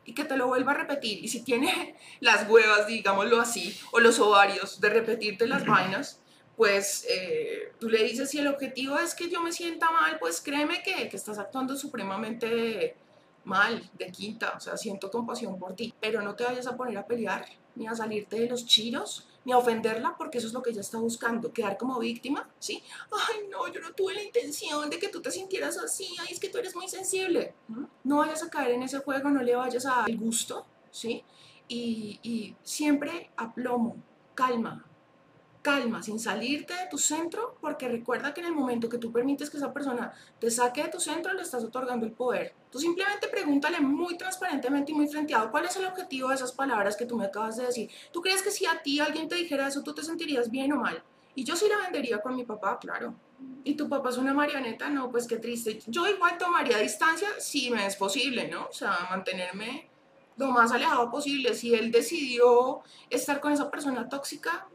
Y que te lo vuelva a repetir. Y si tiene las huevas, digámoslo así, o los ovarios de repetirte las vainas, pues eh, tú le dices, si el objetivo es que yo me sienta mal, pues créeme que, que estás actuando supremamente mal, de quinta, o sea, siento compasión por ti, pero no te vayas a poner a pelear, ni a salirte de los chiros, ni a ofenderla, porque eso es lo que ella está buscando, quedar como víctima, ¿sí? Ay, no, yo no tuve la intención de que tú te sintieras así, ay, es que tú eres muy sensible. No vayas a caer en ese juego, no le vayas a el gusto, ¿sí? Y, y siempre aplomo, calma, calma, sin salirte de tu centro, porque recuerda que en el momento que tú permites que esa persona te saque de tu centro, le estás otorgando el poder. Tú simplemente pregúntale muy transparentemente y muy frenteado cuál es el objetivo de esas palabras que tú me acabas de decir. ¿Tú crees que si a ti alguien te dijera eso, tú te sentirías bien o mal? Y yo sí la vendería con mi papá, claro. ¿Y tu papá es una marioneta? No, pues qué triste. Yo igual tomaría distancia si me es posible, ¿no? O sea, mantenerme lo más alejado posible. Si él decidió estar con esa persona tóxica,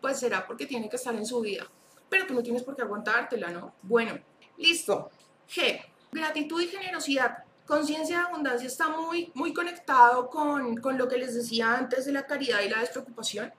pues será porque tiene que estar en su vida. Pero tú no tienes por qué aguantártela, ¿no? Bueno, listo. G. Gratitud y generosidad. Conciencia de abundancia está muy, muy conectado con, con lo que les decía antes de la caridad y la despreocupación.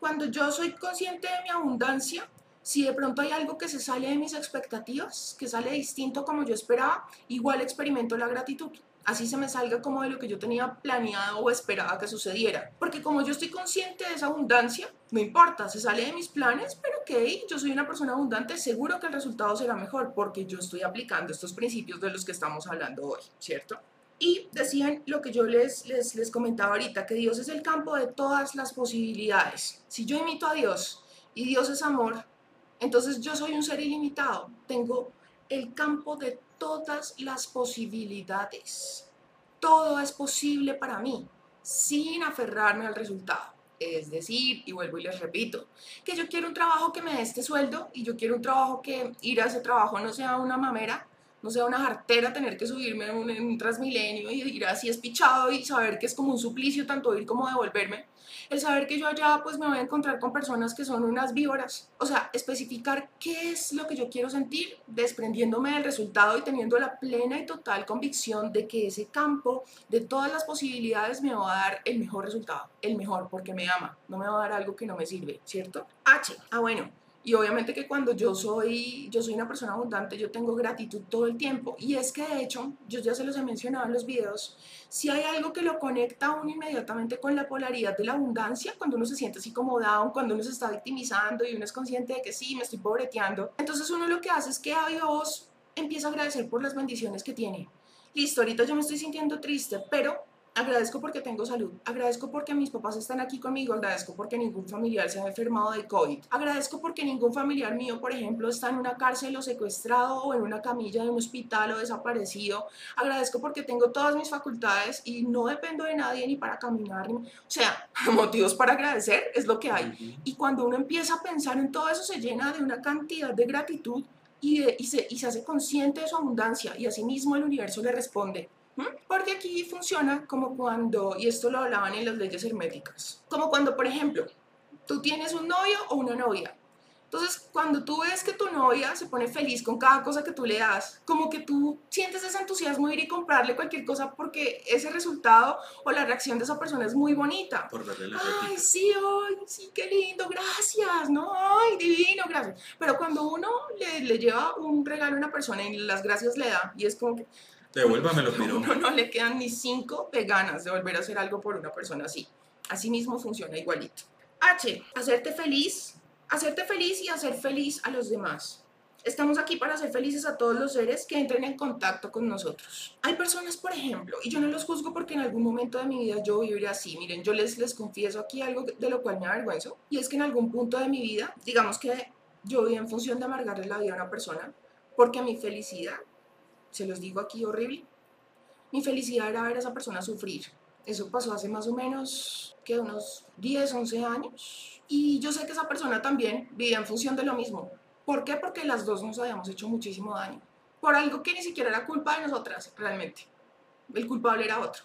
Cuando yo soy consciente de mi abundancia, si de pronto hay algo que se sale de mis expectativas, que sale distinto como yo esperaba, igual experimento la gratitud así se me salga como de lo que yo tenía planeado o esperaba que sucediera. Porque como yo estoy consciente de esa abundancia, no importa, se sale de mis planes, pero ok, yo soy una persona abundante, seguro que el resultado será mejor porque yo estoy aplicando estos principios de los que estamos hablando hoy, ¿cierto? Y decían lo que yo les, les, les comentaba ahorita, que Dios es el campo de todas las posibilidades. Si yo imito a Dios y Dios es amor, entonces yo soy un ser ilimitado, tengo el campo de todas las posibilidades. Todo es posible para mí sin aferrarme al resultado. Es decir, y vuelvo y les repito, que yo quiero un trabajo que me dé este sueldo y yo quiero un trabajo que ir a ese trabajo no sea una mamera, no sea una jartera tener que subirme en un, en y ir así espichado y saber que es como un suplicio tanto ir como devolverme. El saber que yo allá pues me voy a encontrar con personas que son unas víboras. O sea, especificar qué es lo que yo quiero sentir desprendiéndome del resultado y teniendo la plena y total convicción de que ese campo de todas las posibilidades me va a dar el mejor resultado. El mejor porque me ama. No me va a dar algo que no me sirve, ¿cierto? H. Ah, bueno. Y obviamente que cuando yo soy, yo soy una persona abundante, yo tengo gratitud todo el tiempo. Y es que de hecho, yo ya se los he mencionado en los videos, si hay algo que lo conecta a uno inmediatamente con la polaridad de la abundancia, cuando uno se siente así como down, cuando uno se está victimizando y uno es consciente de que sí, me estoy pobreteando, entonces uno lo que hace es que a Dios empieza a agradecer por las bendiciones que tiene. Listo, ahorita yo me estoy sintiendo triste, pero Agradezco porque tengo salud, agradezco porque mis papás están aquí conmigo, agradezco porque ningún familiar se ha enfermado de COVID, agradezco porque ningún familiar mío, por ejemplo, está en una cárcel o secuestrado o en una camilla de un hospital o desaparecido, agradezco porque tengo todas mis facultades y no dependo de nadie ni para caminar, o sea, motivos para agradecer es lo que hay. Y cuando uno empieza a pensar en todo eso, se llena de una cantidad de gratitud y, y, se, y se hace consciente de su abundancia y asimismo el universo le responde. Porque aquí funciona como cuando, y esto lo hablaban en las leyes herméticas, como cuando, por ejemplo, tú tienes un novio o una novia Entonces, cuando tú ves que tu novia se pone feliz con cada cosa que tú le das, como que tú sientes ese entusiasmo de ir y comprarle cualquier cosa porque ese resultado o la reacción de esa persona es muy bonita. Por darle la Ay, sí, ay, sí, qué lindo, gracias, no, ay, divino, gracias. Pero cuando uno le, le lleva un regalo a una persona y las gracias le da, y es como que Devuélvamelo, a piro. uno no le quedan ni cinco de ganas de volver a hacer algo por una persona así. Así mismo funciona igualito. H, hacerte feliz, hacerte feliz y hacer feliz a los demás. Estamos aquí para hacer felices a todos los seres que entren en contacto con nosotros. Hay personas, por ejemplo, y yo no los juzgo porque en algún momento de mi vida yo viviré así. Miren, yo les, les confieso aquí algo de lo cual me avergüenzo, y es que en algún punto de mi vida, digamos que yo viví en función de amargarle la vida a una persona, porque mi felicidad, se los digo aquí horrible, mi felicidad era ver a esa persona sufrir. Eso pasó hace más o menos, que unos 10, 11 años. Y yo sé que esa persona también vivía en función de lo mismo. ¿Por qué? Porque las dos nos habíamos hecho muchísimo daño. Por algo que ni siquiera era culpa de nosotras, realmente. El culpable era otro.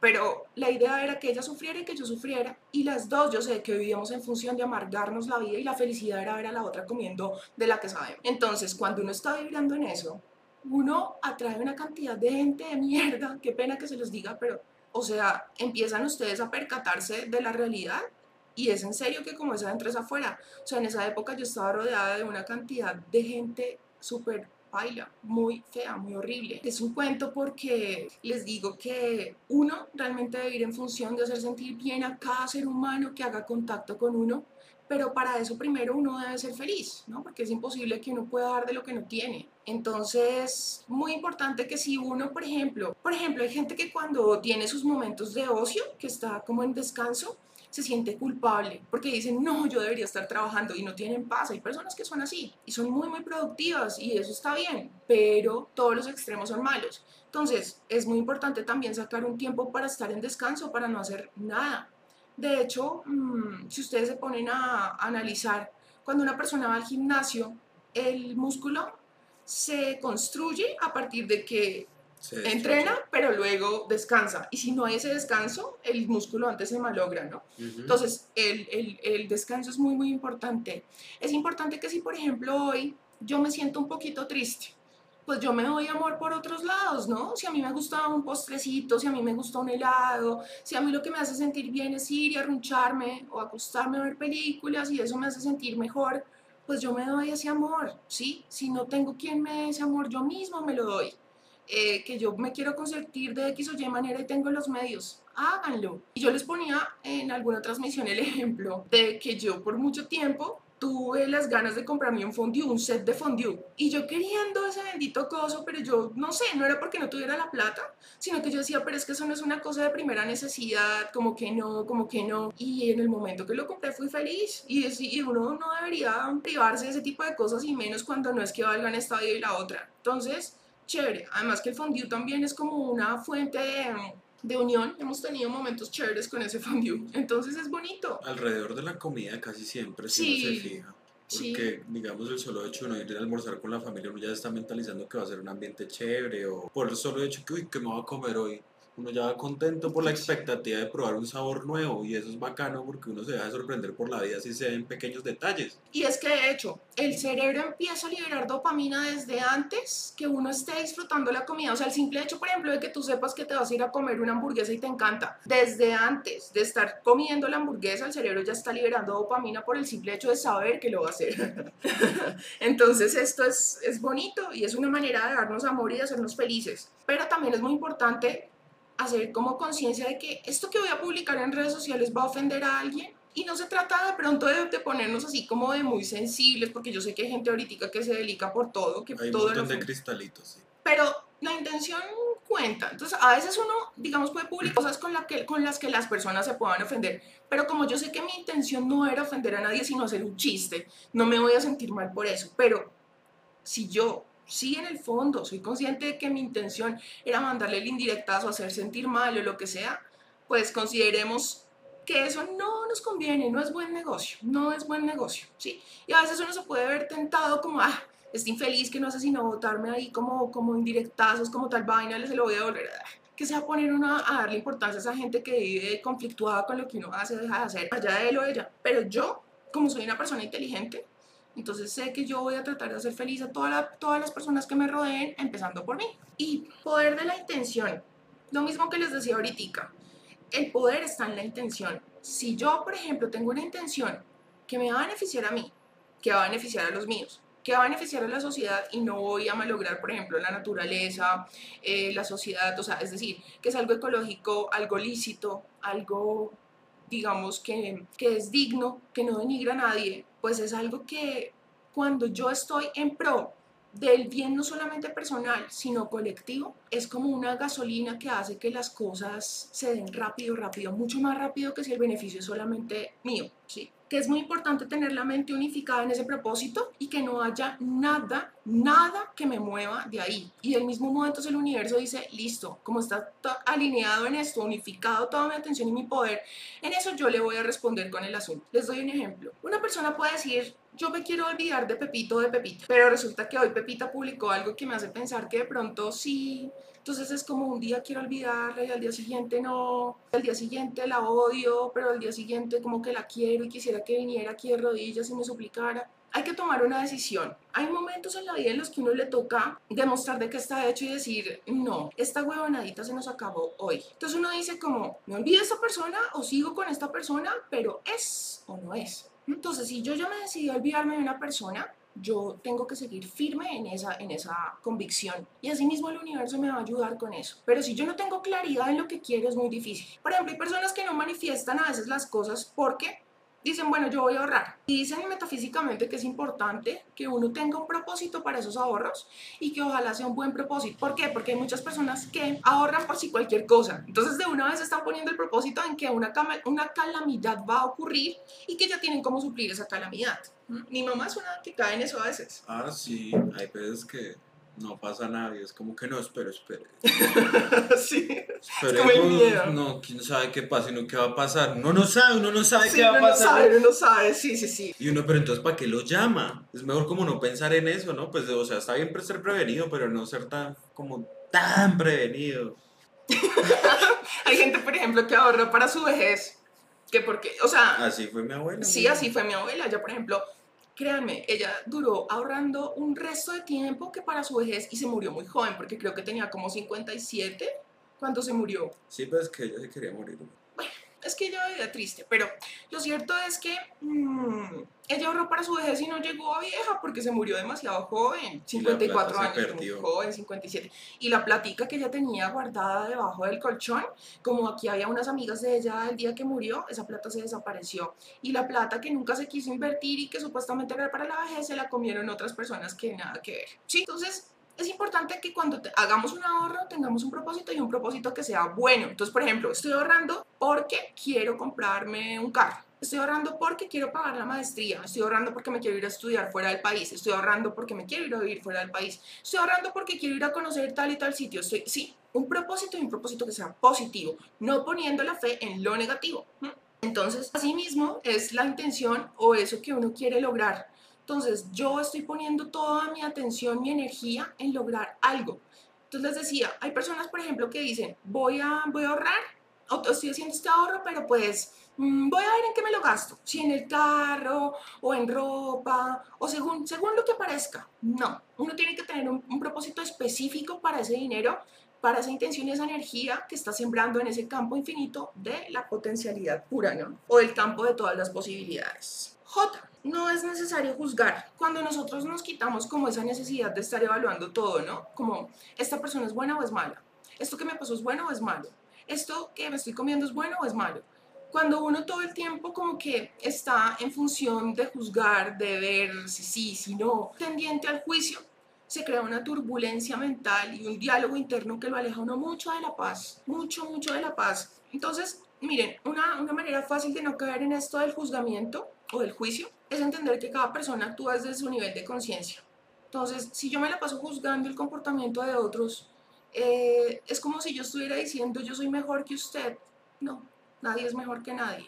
Pero la idea era que ella sufriera y que yo sufriera. Y las dos, yo sé que vivíamos en función de amargarnos la vida y la felicidad era ver a la otra comiendo de la que sabemos. Entonces, cuando uno está vibrando en eso, uno atrae una cantidad de gente de mierda. Qué pena que se los diga, pero, o sea, empiezan ustedes a percatarse de la realidad y es en serio que como es adentro es afuera. O sea, en esa época yo estaba rodeada de una cantidad de gente súper baila, muy fea, muy horrible. Es un cuento porque les digo que uno realmente debe ir en función de hacer sentir bien a cada ser humano que haga contacto con uno, pero para eso primero uno debe ser feliz, ¿no? Porque es imposible que uno pueda dar de lo que no tiene. Entonces, muy importante que si uno, por ejemplo, por ejemplo, hay gente que cuando tiene sus momentos de ocio, que está como en descanso, se siente culpable porque dicen, no, yo debería estar trabajando y no tienen paz. Hay personas que son así y son muy, muy productivas y eso está bien, pero todos los extremos son malos. Entonces, es muy importante también sacar un tiempo para estar en descanso, para no hacer nada. De hecho, mmm, si ustedes se ponen a analizar, cuando una persona va al gimnasio, el músculo se construye a partir de que entrena, pero luego descansa. Y si no hay ese descanso, el músculo antes se malogra, ¿no? Entonces, el, el, el descanso es muy, muy importante. Es importante que si, por ejemplo, hoy yo me siento un poquito triste, pues yo me doy amor por otros lados, ¿no? Si a mí me gusta un postrecito, si a mí me gusta un helado, si a mí lo que me hace sentir bien es ir y arruncharme o acostarme a ver películas y eso me hace sentir mejor, pues yo me doy ese amor, ¿sí? Si no tengo quien me dé ese amor, yo mismo me lo doy. Eh, que yo me quiero consentir de X o Y manera y tengo los medios, háganlo. Y yo les ponía en alguna transmisión el ejemplo de que yo por mucho tiempo tuve las ganas de comprarme un fondue, un set de fondue. Y yo queriendo ese bendito coso, pero yo no sé, no era porque no tuviera la plata, sino que yo decía, pero es que eso no es una cosa de primera necesidad, como que no, como que no. Y en el momento que lo compré fui feliz. Y, es- y uno no debería privarse de ese tipo de cosas y menos cuando no es que valgan esta vida y la otra. Entonces, chévere. Además que el fondue también es como una fuente de, de unión. Hemos tenido momentos chéveres con ese fondue. Entonces es bonito. Alrededor de la comida casi siempre, si Sí, se fija. sí. Porque, digamos, el solo hecho de uno ir a almorzar con la familia, uno ya está mentalizando que va a ser un ambiente chévere, o por el solo hecho que, uy, ¿qué me voy a comer hoy? Uno ya va contento por la expectativa de probar un sabor nuevo, y eso es bacano porque uno se deja sorprender por la vida si se ven pequeños detalles. Y es que de hecho, el cerebro empieza a liberar dopamina desde antes que uno esté disfrutando la comida. O sea, el simple hecho, por ejemplo, de que tú sepas que te vas a ir a comer una hamburguesa y te encanta. Desde antes de estar comiendo la hamburguesa, el cerebro ya está liberando dopamina por el simple hecho de saber que lo va a hacer. Entonces, esto es, es bonito y es una manera de darnos amor y de hacernos felices. Pero también es muy importante hacer como conciencia de que esto que voy a publicar en redes sociales va a ofender a alguien. Y no se trata de pronto de, de ponernos así como de muy sensibles, porque yo sé que hay gente ahorita que se delica por todo, que Hay un todo montón de cristalitos, sí. Pero la intención cuenta. Entonces, a veces uno, digamos, puede publicar cosas con, la que, con las que las personas se puedan ofender. Pero como yo sé que mi intención no era ofender a nadie, sino hacer un chiste, no me voy a sentir mal por eso. Pero si yo sí en el fondo soy consciente de que mi intención era mandarle el indirectazo, hacer sentir mal o lo que sea, pues consideremos que eso no nos conviene, no es buen negocio, no es buen negocio, ¿sí? Y a veces uno se puede ver tentado como, ah, este infeliz que no hace sino botarme ahí como, como indirectazos, como tal vaina, le se lo voy a volver a dar. Que se va a poner uno a darle importancia a esa gente que vive conflictuada con lo que uno hace, deja de hacer, allá de él o ella. Pero yo, como soy una persona inteligente, Entonces sé que yo voy a tratar de hacer feliz a toda todas las personas que me rodeen, empezando por mí. Y poder de la intención. Lo mismo que les decía ahorita. El poder está en la intención. Si yo, por ejemplo, tengo una intención que me va a beneficiar a mí, que va a beneficiar a los míos, que va a beneficiar a la sociedad y no voy a malograr, por ejemplo, la naturaleza, eh, la sociedad, o sea, es decir, que es algo ecológico, algo lícito, algo, digamos, que, que es digno, que no denigra a nadie, pues es algo que cuando yo estoy en pro del bien no solamente personal, sino colectivo, es como una gasolina que hace que las cosas se den rápido, rápido, mucho más rápido que si el beneficio es solamente mío, ¿sí? Que es muy importante tener la mente unificada en ese propósito y que no haya nada, nada que me mueva de ahí. Y del mismo modo entonces el universo dice, listo, como está alineado en esto, unificado toda mi atención y mi poder, en eso yo le voy a responder con el asunto. Les doy un ejemplo. Una persona puede decir, yo me quiero olvidar de Pepito de Pepita, pero resulta que hoy Pepita publicó algo que me hace pensar que de pronto sí entonces es como un día quiero olvidarla y al día siguiente no, al día siguiente la odio, pero al día siguiente como que la quiero y quisiera que viniera aquí de rodillas y me suplicara. Hay que tomar una decisión. Hay momentos en la vida en los que uno le toca demostrar de qué está hecho y decir, no, esta huevonadita se nos acabó hoy. Entonces uno dice como, me olvido de esta persona o sigo con esta persona, pero es o no es. Entonces, si yo ya me decidí a olvidarme de una persona, yo tengo que seguir firme en esa, en esa convicción. Y asimismo el universo me va a ayudar con eso. Pero si yo no tengo claridad en lo que quiero, es muy difícil. Por ejemplo, hay personas que no manifiestan a veces las cosas porque dicen, bueno, yo voy a ahorrar. Y dicen metafísicamente que es importante que uno tenga un propósito para esos ahorros y que ojalá sea un buen propósito. ¿Por qué? Porque hay muchas personas que ahorran por si cualquier cosa. Entonces de una vez están poniendo el propósito en que una, una calamidad va a ocurrir y que ya tienen cómo suplir esa calamidad. Mi mamá es una que cae en eso a veces. Ah, sí, hay veces que no pasa nada y es como que no, espero, espere. sí, Esperemos, es como miedo. No, quién sabe qué pasa y no qué va a pasar. Uno no sabe, uno no sabe qué va a pasar. Uno no sabe, uno no sabe, sí, sí, sí. Y uno, pero entonces, ¿para qué lo llama? Es mejor como no pensar en eso, ¿no? Pues, o sea, está bien ser prevenido, pero no ser tan, como tan prevenido. Hay gente, por ejemplo, que ahorra para su vejez. Que porque, o sea... Así fue mi abuela. Sí, así fue mi abuela. Yo, por ejemplo, créanme, ella duró ahorrando un resto de tiempo que para su vejez y se murió muy joven, porque creo que tenía como 57 cuando se murió. Sí, pues es que ella se quería morir es que ella vivía triste, pero lo cierto es que mm, ella ahorró para su vejez y no llegó a vieja porque se murió demasiado joven, 54 años, muy joven, 57. Y la platica que ella tenía guardada debajo del colchón, como aquí había unas amigas de ella el día que murió, esa plata se desapareció. Y la plata que nunca se quiso invertir y que supuestamente era para la vejez, se la comieron otras personas que nada que ver. Sí, entonces es importante que cuando hagamos un ahorro tengamos un propósito y un propósito que sea bueno. Entonces, por ejemplo, estoy ahorrando porque quiero comprarme un carro. Estoy ahorrando porque quiero pagar la maestría. Estoy ahorrando porque me quiero ir a estudiar fuera del país. Estoy ahorrando porque me quiero ir a vivir fuera del país. Estoy ahorrando porque quiero ir a conocer tal y tal sitio. Estoy, sí, un propósito y un propósito que sea positivo, no poniendo la fe en lo negativo. Entonces, asimismo, es la intención o eso que uno quiere lograr entonces, yo estoy poniendo toda mi atención, mi energía en lograr algo. Entonces les decía, hay personas, por ejemplo, que dicen, voy a, voy a ahorrar, o estoy haciendo este ahorro, pero pues mm, voy a ver en qué me lo gasto, si en el carro o en ropa o según, según lo que parezca. No, uno tiene que tener un, un propósito específico para ese dinero, para esa intención y esa energía que está sembrando en ese campo infinito de la potencialidad pura, ¿no? O el campo de todas las posibilidades. J no es necesario juzgar. Cuando nosotros nos quitamos como esa necesidad de estar evaluando todo, ¿no? Como, ¿esta persona es buena o es mala? ¿Esto que me pasó es bueno o es malo? ¿Esto que me estoy comiendo es bueno o es malo? Cuando uno todo el tiempo como que está en función de juzgar, de ver si sí, si no, tendiente al juicio, se crea una turbulencia mental y un diálogo interno que lo aleja uno mucho de la paz, mucho, mucho de la paz. Entonces, miren, una, una manera fácil de no caer en esto del juzgamiento o del juicio es entender que cada persona actúa desde su nivel de conciencia. Entonces, si yo me la paso juzgando el comportamiento de otros, eh, es como si yo estuviera diciendo yo soy mejor que usted. No, nadie es mejor que nadie.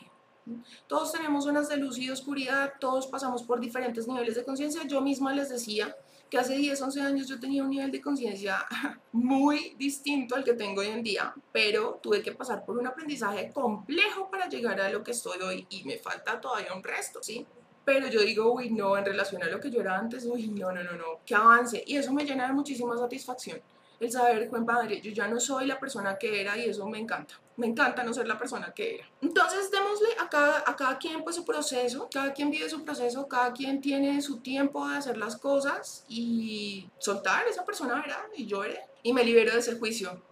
Todos tenemos zonas de luz y oscuridad, todos pasamos por diferentes niveles de conciencia. Yo misma les decía que hace 10, 11 años yo tenía un nivel de conciencia muy distinto al que tengo hoy en día, pero tuve que pasar por un aprendizaje complejo para llegar a lo que estoy hoy y me falta todavía un resto, ¿sí? Pero yo digo, uy, no, en relación a lo que yo era antes, uy, no, no, no, no, que avance. Y eso me llena de muchísima satisfacción. El saber, buen padre, yo ya no soy la persona que era y eso me encanta. Me encanta no ser la persona que era. Entonces, démosle a cada, a cada quien pues su proceso, cada quien vive su proceso, cada quien tiene su tiempo de hacer las cosas y soltar esa persona, ¿verdad? Y veré. Y me libero de ese juicio.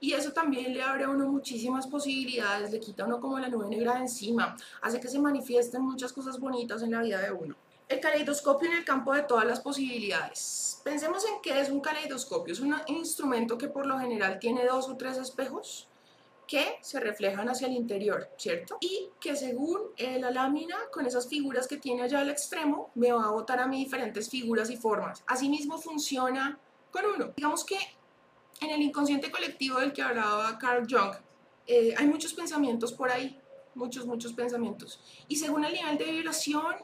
Y eso también le abre a uno muchísimas posibilidades, le quita a uno como la nube negra de encima, hace que se manifiesten muchas cosas bonitas en la vida de uno. El caleidoscopio en el campo de todas las posibilidades. Pensemos en qué es un caleidoscopio. Es un instrumento que por lo general tiene dos o tres espejos que se reflejan hacia el interior, ¿cierto? Y que según eh, la lámina, con esas figuras que tiene allá al extremo, me va a botar a mí diferentes figuras y formas. Asimismo funciona con uno. Digamos que en el inconsciente colectivo del que hablaba Carl Jung, eh, hay muchos pensamientos por ahí, muchos, muchos pensamientos. Y según el nivel de vibración,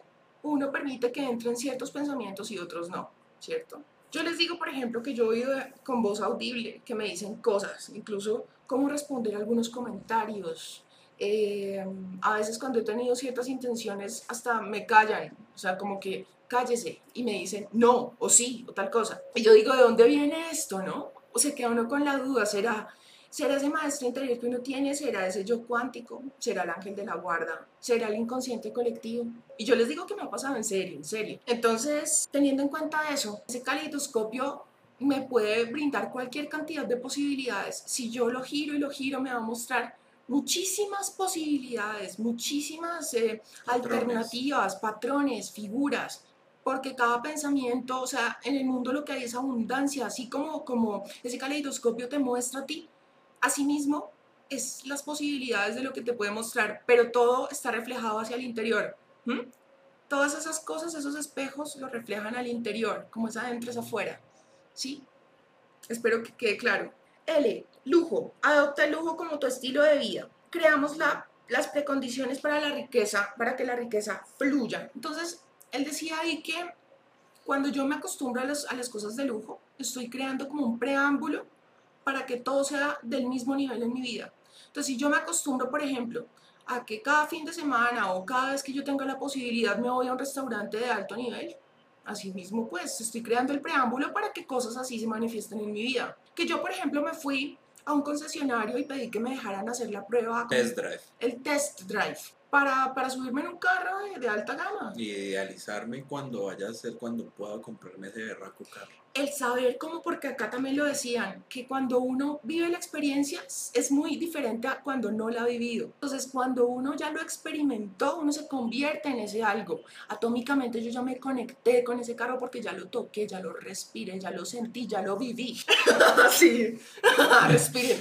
uno permite que entren ciertos pensamientos y otros no, ¿cierto? Yo les digo, por ejemplo, que yo he oído con voz audible que me dicen cosas, incluso cómo responder a algunos comentarios. Eh, a veces cuando he tenido ciertas intenciones hasta me callan, o sea, como que cállese y me dicen no o sí o tal cosa. Y yo digo, ¿de dónde viene esto, no? O se queda uno con la duda, ¿será, ¿será ese maestro interior que uno tiene? ¿Será ese yo cuántico? ¿Será el ángel de la guarda? ¿Será el inconsciente colectivo? Y yo les digo que me ha pasado en serio, en serio. Entonces, teniendo en cuenta eso, ese caleidoscopio me puede brindar cualquier cantidad de posibilidades. Si yo lo giro y lo giro, me va a mostrar muchísimas posibilidades, muchísimas eh, alternativas, patrones, figuras porque cada pensamiento, o sea, en el mundo lo que hay es abundancia, así como, como ese caleidoscopio te muestra a ti, asimismo es las posibilidades de lo que te puede mostrar, pero todo está reflejado hacia el interior. Todas esas cosas, esos espejos, lo reflejan al interior, como es adentro es afuera. ¿Sí? Espero que quede claro. L, lujo. Adopta el lujo como tu estilo de vida. Creamos la, las precondiciones para la riqueza, para que la riqueza fluya. Entonces, él decía ahí que cuando yo me acostumbro a, a las cosas de lujo, estoy creando como un preámbulo para que todo sea del mismo nivel en mi vida. Entonces, si yo me acostumbro, por ejemplo, a que cada fin de semana o cada vez que yo tenga la posibilidad me voy a un restaurante de alto nivel, así mismo pues estoy creando el preámbulo para que cosas así se manifiesten en mi vida. Que yo, por ejemplo, me fui a un concesionario y pedí que me dejaran hacer la prueba. Test drive. El test drive para, para subirme en un carro de, alta gama. Y idealizarme cuando vaya a ser cuando pueda comprarme ese berraco carro. El saber como, porque acá también lo decían, que cuando uno vive la experiencia es muy diferente a cuando no la ha vivido. Entonces, cuando uno ya lo experimentó, uno se convierte en ese algo. Atómicamente yo ya me conecté con ese carro porque ya lo toqué, ya lo respiré, ya lo sentí, ya lo viví. sí, respiren.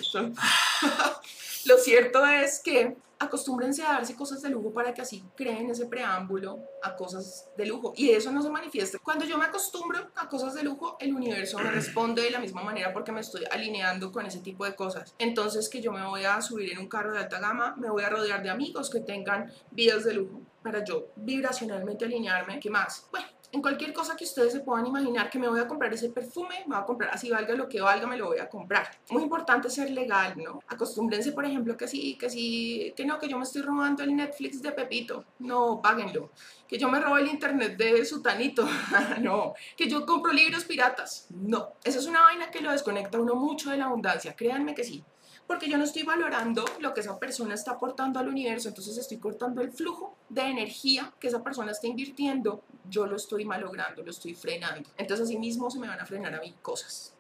lo cierto es que acostúmbrense a darse cosas de lujo para que así creen ese preámbulo a cosas de lujo y eso no se manifiesta. Cuando yo me acostumbro a cosas de lujo, el universo me responde de la misma manera porque me estoy alineando con ese tipo de cosas. Entonces que yo me voy a subir en un carro de alta gama, me voy a rodear de amigos que tengan vidas de lujo para yo vibracionalmente alinearme. ¿Qué más? Bueno, en cualquier cosa que ustedes se puedan imaginar que me voy a comprar ese perfume, me voy a comprar, así valga lo que valga, me lo voy a comprar. Muy importante ser legal, ¿no? Acostúmbrense, por ejemplo, que sí, que sí, que no, que yo me estoy robando el Netflix de Pepito, no, páguenlo. Que yo me robo el internet de Sutanito, no. Que yo compro libros piratas, no. Esa es una vaina que lo desconecta uno mucho de la abundancia, créanme que sí porque yo no estoy valorando lo que esa persona está aportando al universo, entonces estoy cortando el flujo de energía que esa persona está invirtiendo, yo lo estoy malogrando, lo estoy frenando. Entonces así mismo se me van a frenar a mí cosas.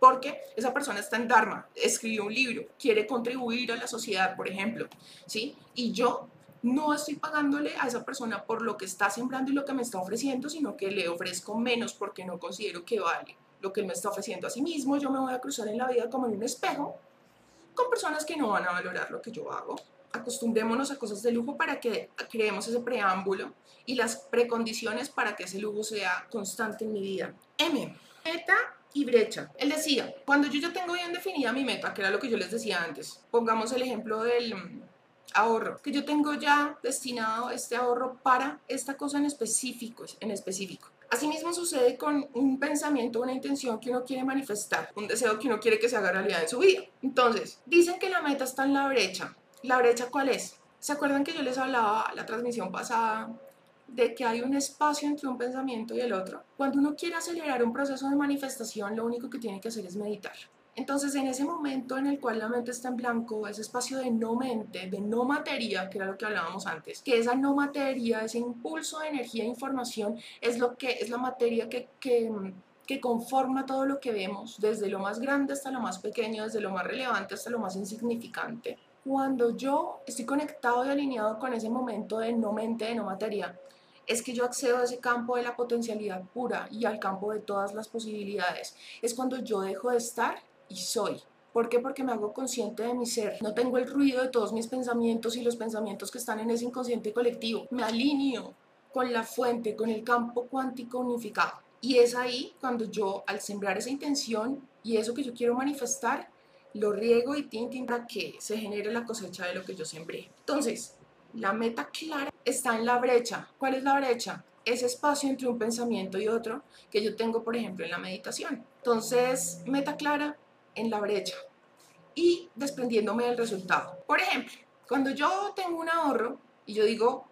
Porque esa persona está en Dharma, escribió un libro, quiere contribuir a la sociedad, por ejemplo, ¿sí? Y yo no estoy pagándole a esa persona por lo que está sembrando y lo que me está ofreciendo, sino que le ofrezco menos porque no considero que vale lo que él me está ofreciendo a sí mismo. Yo me voy a cruzar en la vida como en un espejo con personas que no van a valorar lo que yo hago. Acostumbrémonos a cosas de lujo para que creemos ese preámbulo y las precondiciones para que ese lujo sea constante en mi vida. M. Meta y brecha. Él decía, cuando yo ya tengo bien definida mi meta, que era lo que yo les decía antes, pongamos el ejemplo del mm, ahorro, que yo tengo ya destinado este ahorro para esta cosa en específico, en específico. Asimismo sucede con un pensamiento, una intención que uno quiere manifestar, un deseo que uno quiere que se haga realidad en su vida. Entonces, dicen que la meta está en la brecha. ¿La brecha cuál es? ¿Se acuerdan que yo les hablaba la transmisión pasada de que hay un espacio entre un pensamiento y el otro. Cuando uno quiere acelerar un proceso de manifestación, lo único que tiene que hacer es meditar. Entonces, en ese momento en el cual la mente está en blanco, ese espacio de no mente, de no materia, que era lo que hablábamos antes, que esa no materia, ese impulso de energía e información, es lo que es la materia que, que, que conforma todo lo que vemos, desde lo más grande hasta lo más pequeño, desde lo más relevante hasta lo más insignificante. Cuando yo estoy conectado y alineado con ese momento de no mente, de no materia, es que yo accedo a ese campo de la potencialidad pura y al campo de todas las posibilidades. Es cuando yo dejo de estar y soy. ¿Por qué? Porque me hago consciente de mi ser. No tengo el ruido de todos mis pensamientos y los pensamientos que están en ese inconsciente colectivo. Me alineo con la fuente, con el campo cuántico unificado. Y es ahí cuando yo, al sembrar esa intención y eso que yo quiero manifestar, lo riego y tin, para que se genere la cosecha de lo que yo sembré. Entonces, la meta clara está en la brecha. ¿Cuál es la brecha? Ese espacio entre un pensamiento y otro que yo tengo, por ejemplo, en la meditación. Entonces, meta clara en la brecha y desprendiéndome del resultado. Por ejemplo, cuando yo tengo un ahorro y yo digo,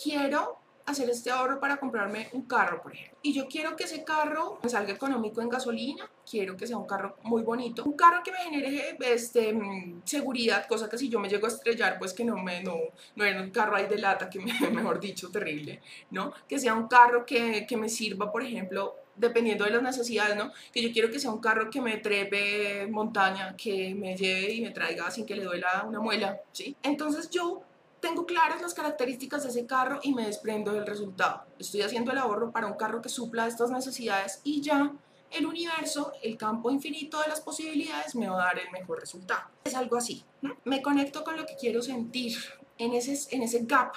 quiero hacer este ahorro para comprarme un carro, por ejemplo. Y yo quiero que ese carro me salga económico en gasolina, quiero que sea un carro muy bonito, un carro que me genere este, seguridad, cosa que si yo me llego a estrellar, pues que no me, no, no era un carro ahí de lata, que me, mejor dicho, terrible, ¿no? Que sea un carro que, que me sirva, por ejemplo, dependiendo de las necesidades, ¿no? Que yo quiero que sea un carro que me trepe montaña, que me lleve y me traiga sin que le duela una muela, ¿sí? Entonces yo tengo claras las características de ese carro y me desprendo del resultado. Estoy haciendo el ahorro para un carro que supla estas necesidades y ya el universo, el campo infinito de las posibilidades me va a dar el mejor resultado. Es algo así. Me conecto con lo que quiero sentir en ese, en ese gap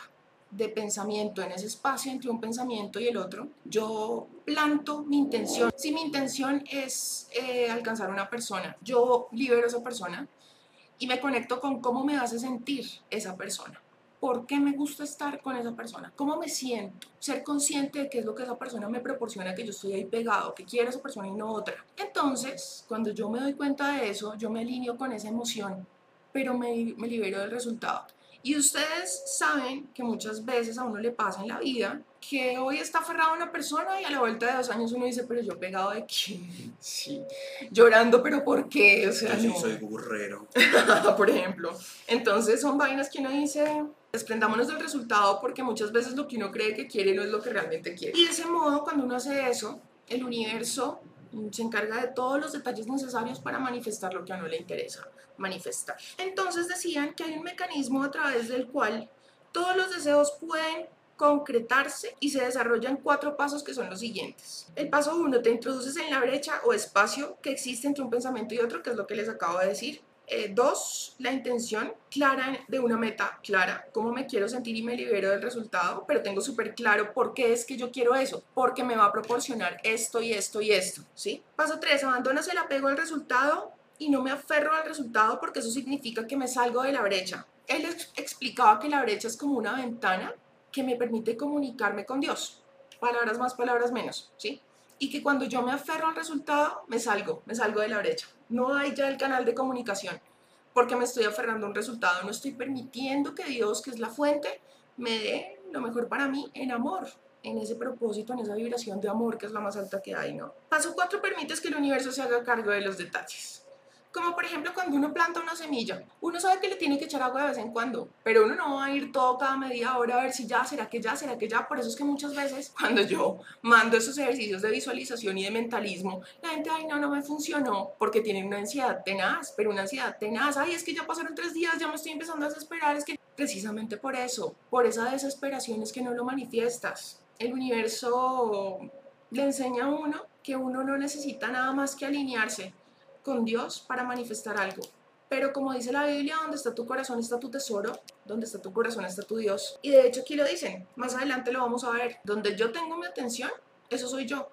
de pensamiento, en ese espacio entre un pensamiento y el otro, yo planto mi intención. Si mi intención es eh, alcanzar a una persona, yo libero a esa persona y me conecto con cómo me hace sentir esa persona por qué me gusta estar con esa persona, cómo me siento, ser consciente de qué es lo que esa persona me proporciona, que yo estoy ahí pegado, que quiero esa persona y no otra. Entonces, cuando yo me doy cuenta de eso, yo me alineo con esa emoción, pero me, me libero del resultado. Y ustedes saben que muchas veces a uno le pasa en la vida que hoy está aferrado a una persona y a la vuelta de dos años uno dice, pero yo pegado de quién? Sí, llorando, pero ¿por qué? O sea, yo soy burrero. Por ejemplo. Entonces son vainas que uno dice, desprendámonos del resultado porque muchas veces lo que uno cree que quiere no es lo que realmente quiere. Y de ese modo, cuando uno hace eso, el universo se encarga de todos los detalles necesarios para manifestar lo que a uno le interesa manifestar. Entonces decían que hay un mecanismo a través del cual todos los deseos pueden concretarse y se desarrollan cuatro pasos que son los siguientes. El paso uno, te introduces en la brecha o espacio que existe entre un pensamiento y otro, que es lo que les acabo de decir. Eh, dos, la intención clara de una meta clara, cómo me quiero sentir y me libero del resultado, pero tengo súper claro por qué es que yo quiero eso, porque me va a proporcionar esto y esto y esto, ¿sí? Paso tres, abandonas el apego al resultado y no me aferro al resultado porque eso significa que me salgo de la brecha. Él explicaba que la brecha es como una ventana que me permite comunicarme con Dios. Palabras más, palabras menos, ¿sí? Y que cuando yo me aferro al resultado, me salgo, me salgo de la brecha. No hay ya el canal de comunicación porque me estoy aferrando a un resultado. No estoy permitiendo que Dios, que es la fuente, me dé lo mejor para mí en amor, en ese propósito, en esa vibración de amor que es la más alta que hay, ¿no? Paso cuatro, permites que el universo se haga cargo de los detalles. Como por ejemplo cuando uno planta una semilla, uno sabe que le tiene que echar agua de vez en cuando, pero uno no va a ir todo cada media hora a ver si ya, será que ya, será que ya. Por eso es que muchas veces cuando yo mando esos ejercicios de visualización y de mentalismo, la gente, ay, no, no me funcionó, porque tienen una ansiedad tenaz, pero una ansiedad tenaz, ay, es que ya pasaron tres días, ya me estoy empezando a desesperar, es que precisamente por eso, por esa desesperación es que no lo manifiestas. El universo le enseña a uno que uno no necesita nada más que alinearse con Dios para manifestar algo. Pero como dice la Biblia, donde está tu corazón está tu tesoro, donde está tu corazón está tu Dios. Y de hecho aquí lo dicen, más adelante lo vamos a ver. Donde yo tengo mi atención, eso soy yo.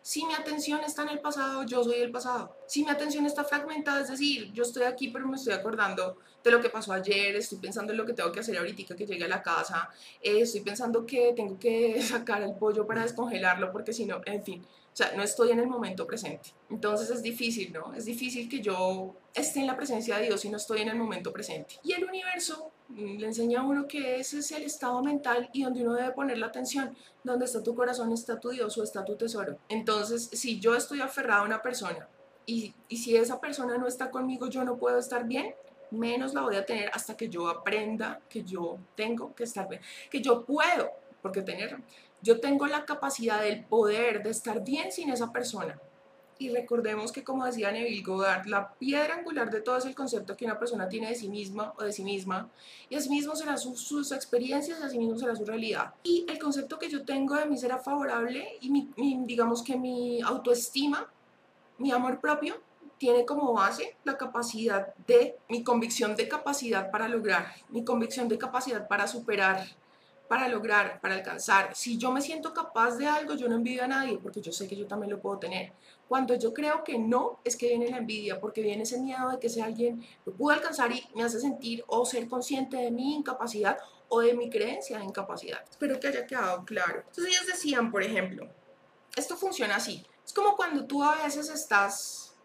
Si mi atención está en el pasado, yo soy el pasado. Si mi atención está fragmentada, es decir, yo estoy aquí pero me estoy acordando de lo que pasó ayer, estoy pensando en lo que tengo que hacer ahorita que llegue a la casa, eh, estoy pensando que tengo que sacar el pollo para descongelarlo porque si no, en fin, O sea, no estoy en el momento presente. Entonces es difícil, ¿no? Es difícil que yo esté en la presencia de Dios y no estoy en el momento presente. Y el universo mm, le enseña a uno que ese es el estado mental y donde uno debe poner la atención. Donde está tu corazón, está tu Dios o está tu tesoro. Entonces, si yo estoy aferrado a una persona y, y si esa persona no está conmigo, yo no puedo estar bien, menos la voy a tener hasta que yo aprenda que yo tengo que estar bien, que yo puedo, porque tener, yo tengo la capacidad del poder de estar bien sin esa persona. Y recordemos que, como decía Neville Goddard, la piedra angular de todo es el concepto que una persona tiene de sí misma o de sí misma, y así mismo serán sus, experiencias, y así mismo será su realidad. Y el concepto que yo tengo de mí será favorable, y digamos que mi autoestima, mi amor propio, tiene como base la capacidad de, mi convicción de capacidad para lograr, mi convicción de capacidad para superar, para lograr, para alcanzar. Si yo me siento capaz de algo, yo no envidio a nadie porque yo sé que yo también lo puedo tener. Cuando yo creo que no, es que viene la envidia, porque viene ese miedo de que ese alguien lo pudo alcanzar y me hace sentir o ser consciente de mi incapacidad o de mi creencia de incapacidad. Espero que haya quedado claro. Entonces ellos decían, por ejemplo, esto funciona así. Es como cuando tú a veces estás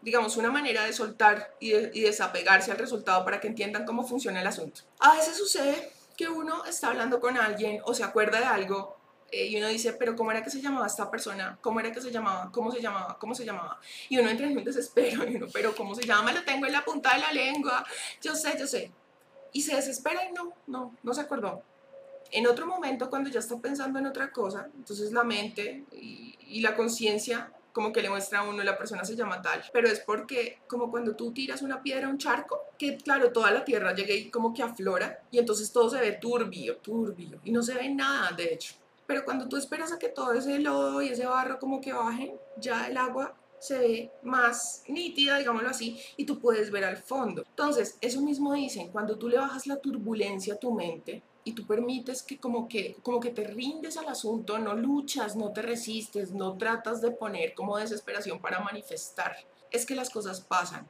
digamos, una manera de soltar y, desapegarse al resultado para que entiendan cómo funciona el asunto. A veces sucede que uno está hablando con alguien o se acuerda de algo eh, y uno dice, pero ¿cómo era que se llamaba esta persona? ¿Cómo era que se llamaba? ¿Cómo se llamaba? ¿Cómo se llamaba? Y uno entra en un desespero y uno, pero ¿cómo se llama? Lo tengo en la punta de la lengua, yo sé, yo sé. Y se desespera y no, no, no se acordó. En otro momento, cuando ya está pensando en otra cosa, entonces la mente y, y la conciencia como que le muestra a uno la persona se llama tal, pero es porque como cuando tú tiras una piedra a un charco, que claro, toda la tierra llega y como que aflora y entonces todo se ve turbio, turbio y no se ve nada de hecho. Pero cuando tú esperas a que todo ese lodo y ese barro como que bajen, ya el agua se ve más nítida, digámoslo así, y tú puedes ver al fondo. Entonces, eso mismo dicen, cuando tú le bajas la turbulencia a tu mente, y tú permites que como que como que te rindes al asunto, no luchas, no te resistes, no tratas de poner como desesperación para manifestar, es que las cosas pasan.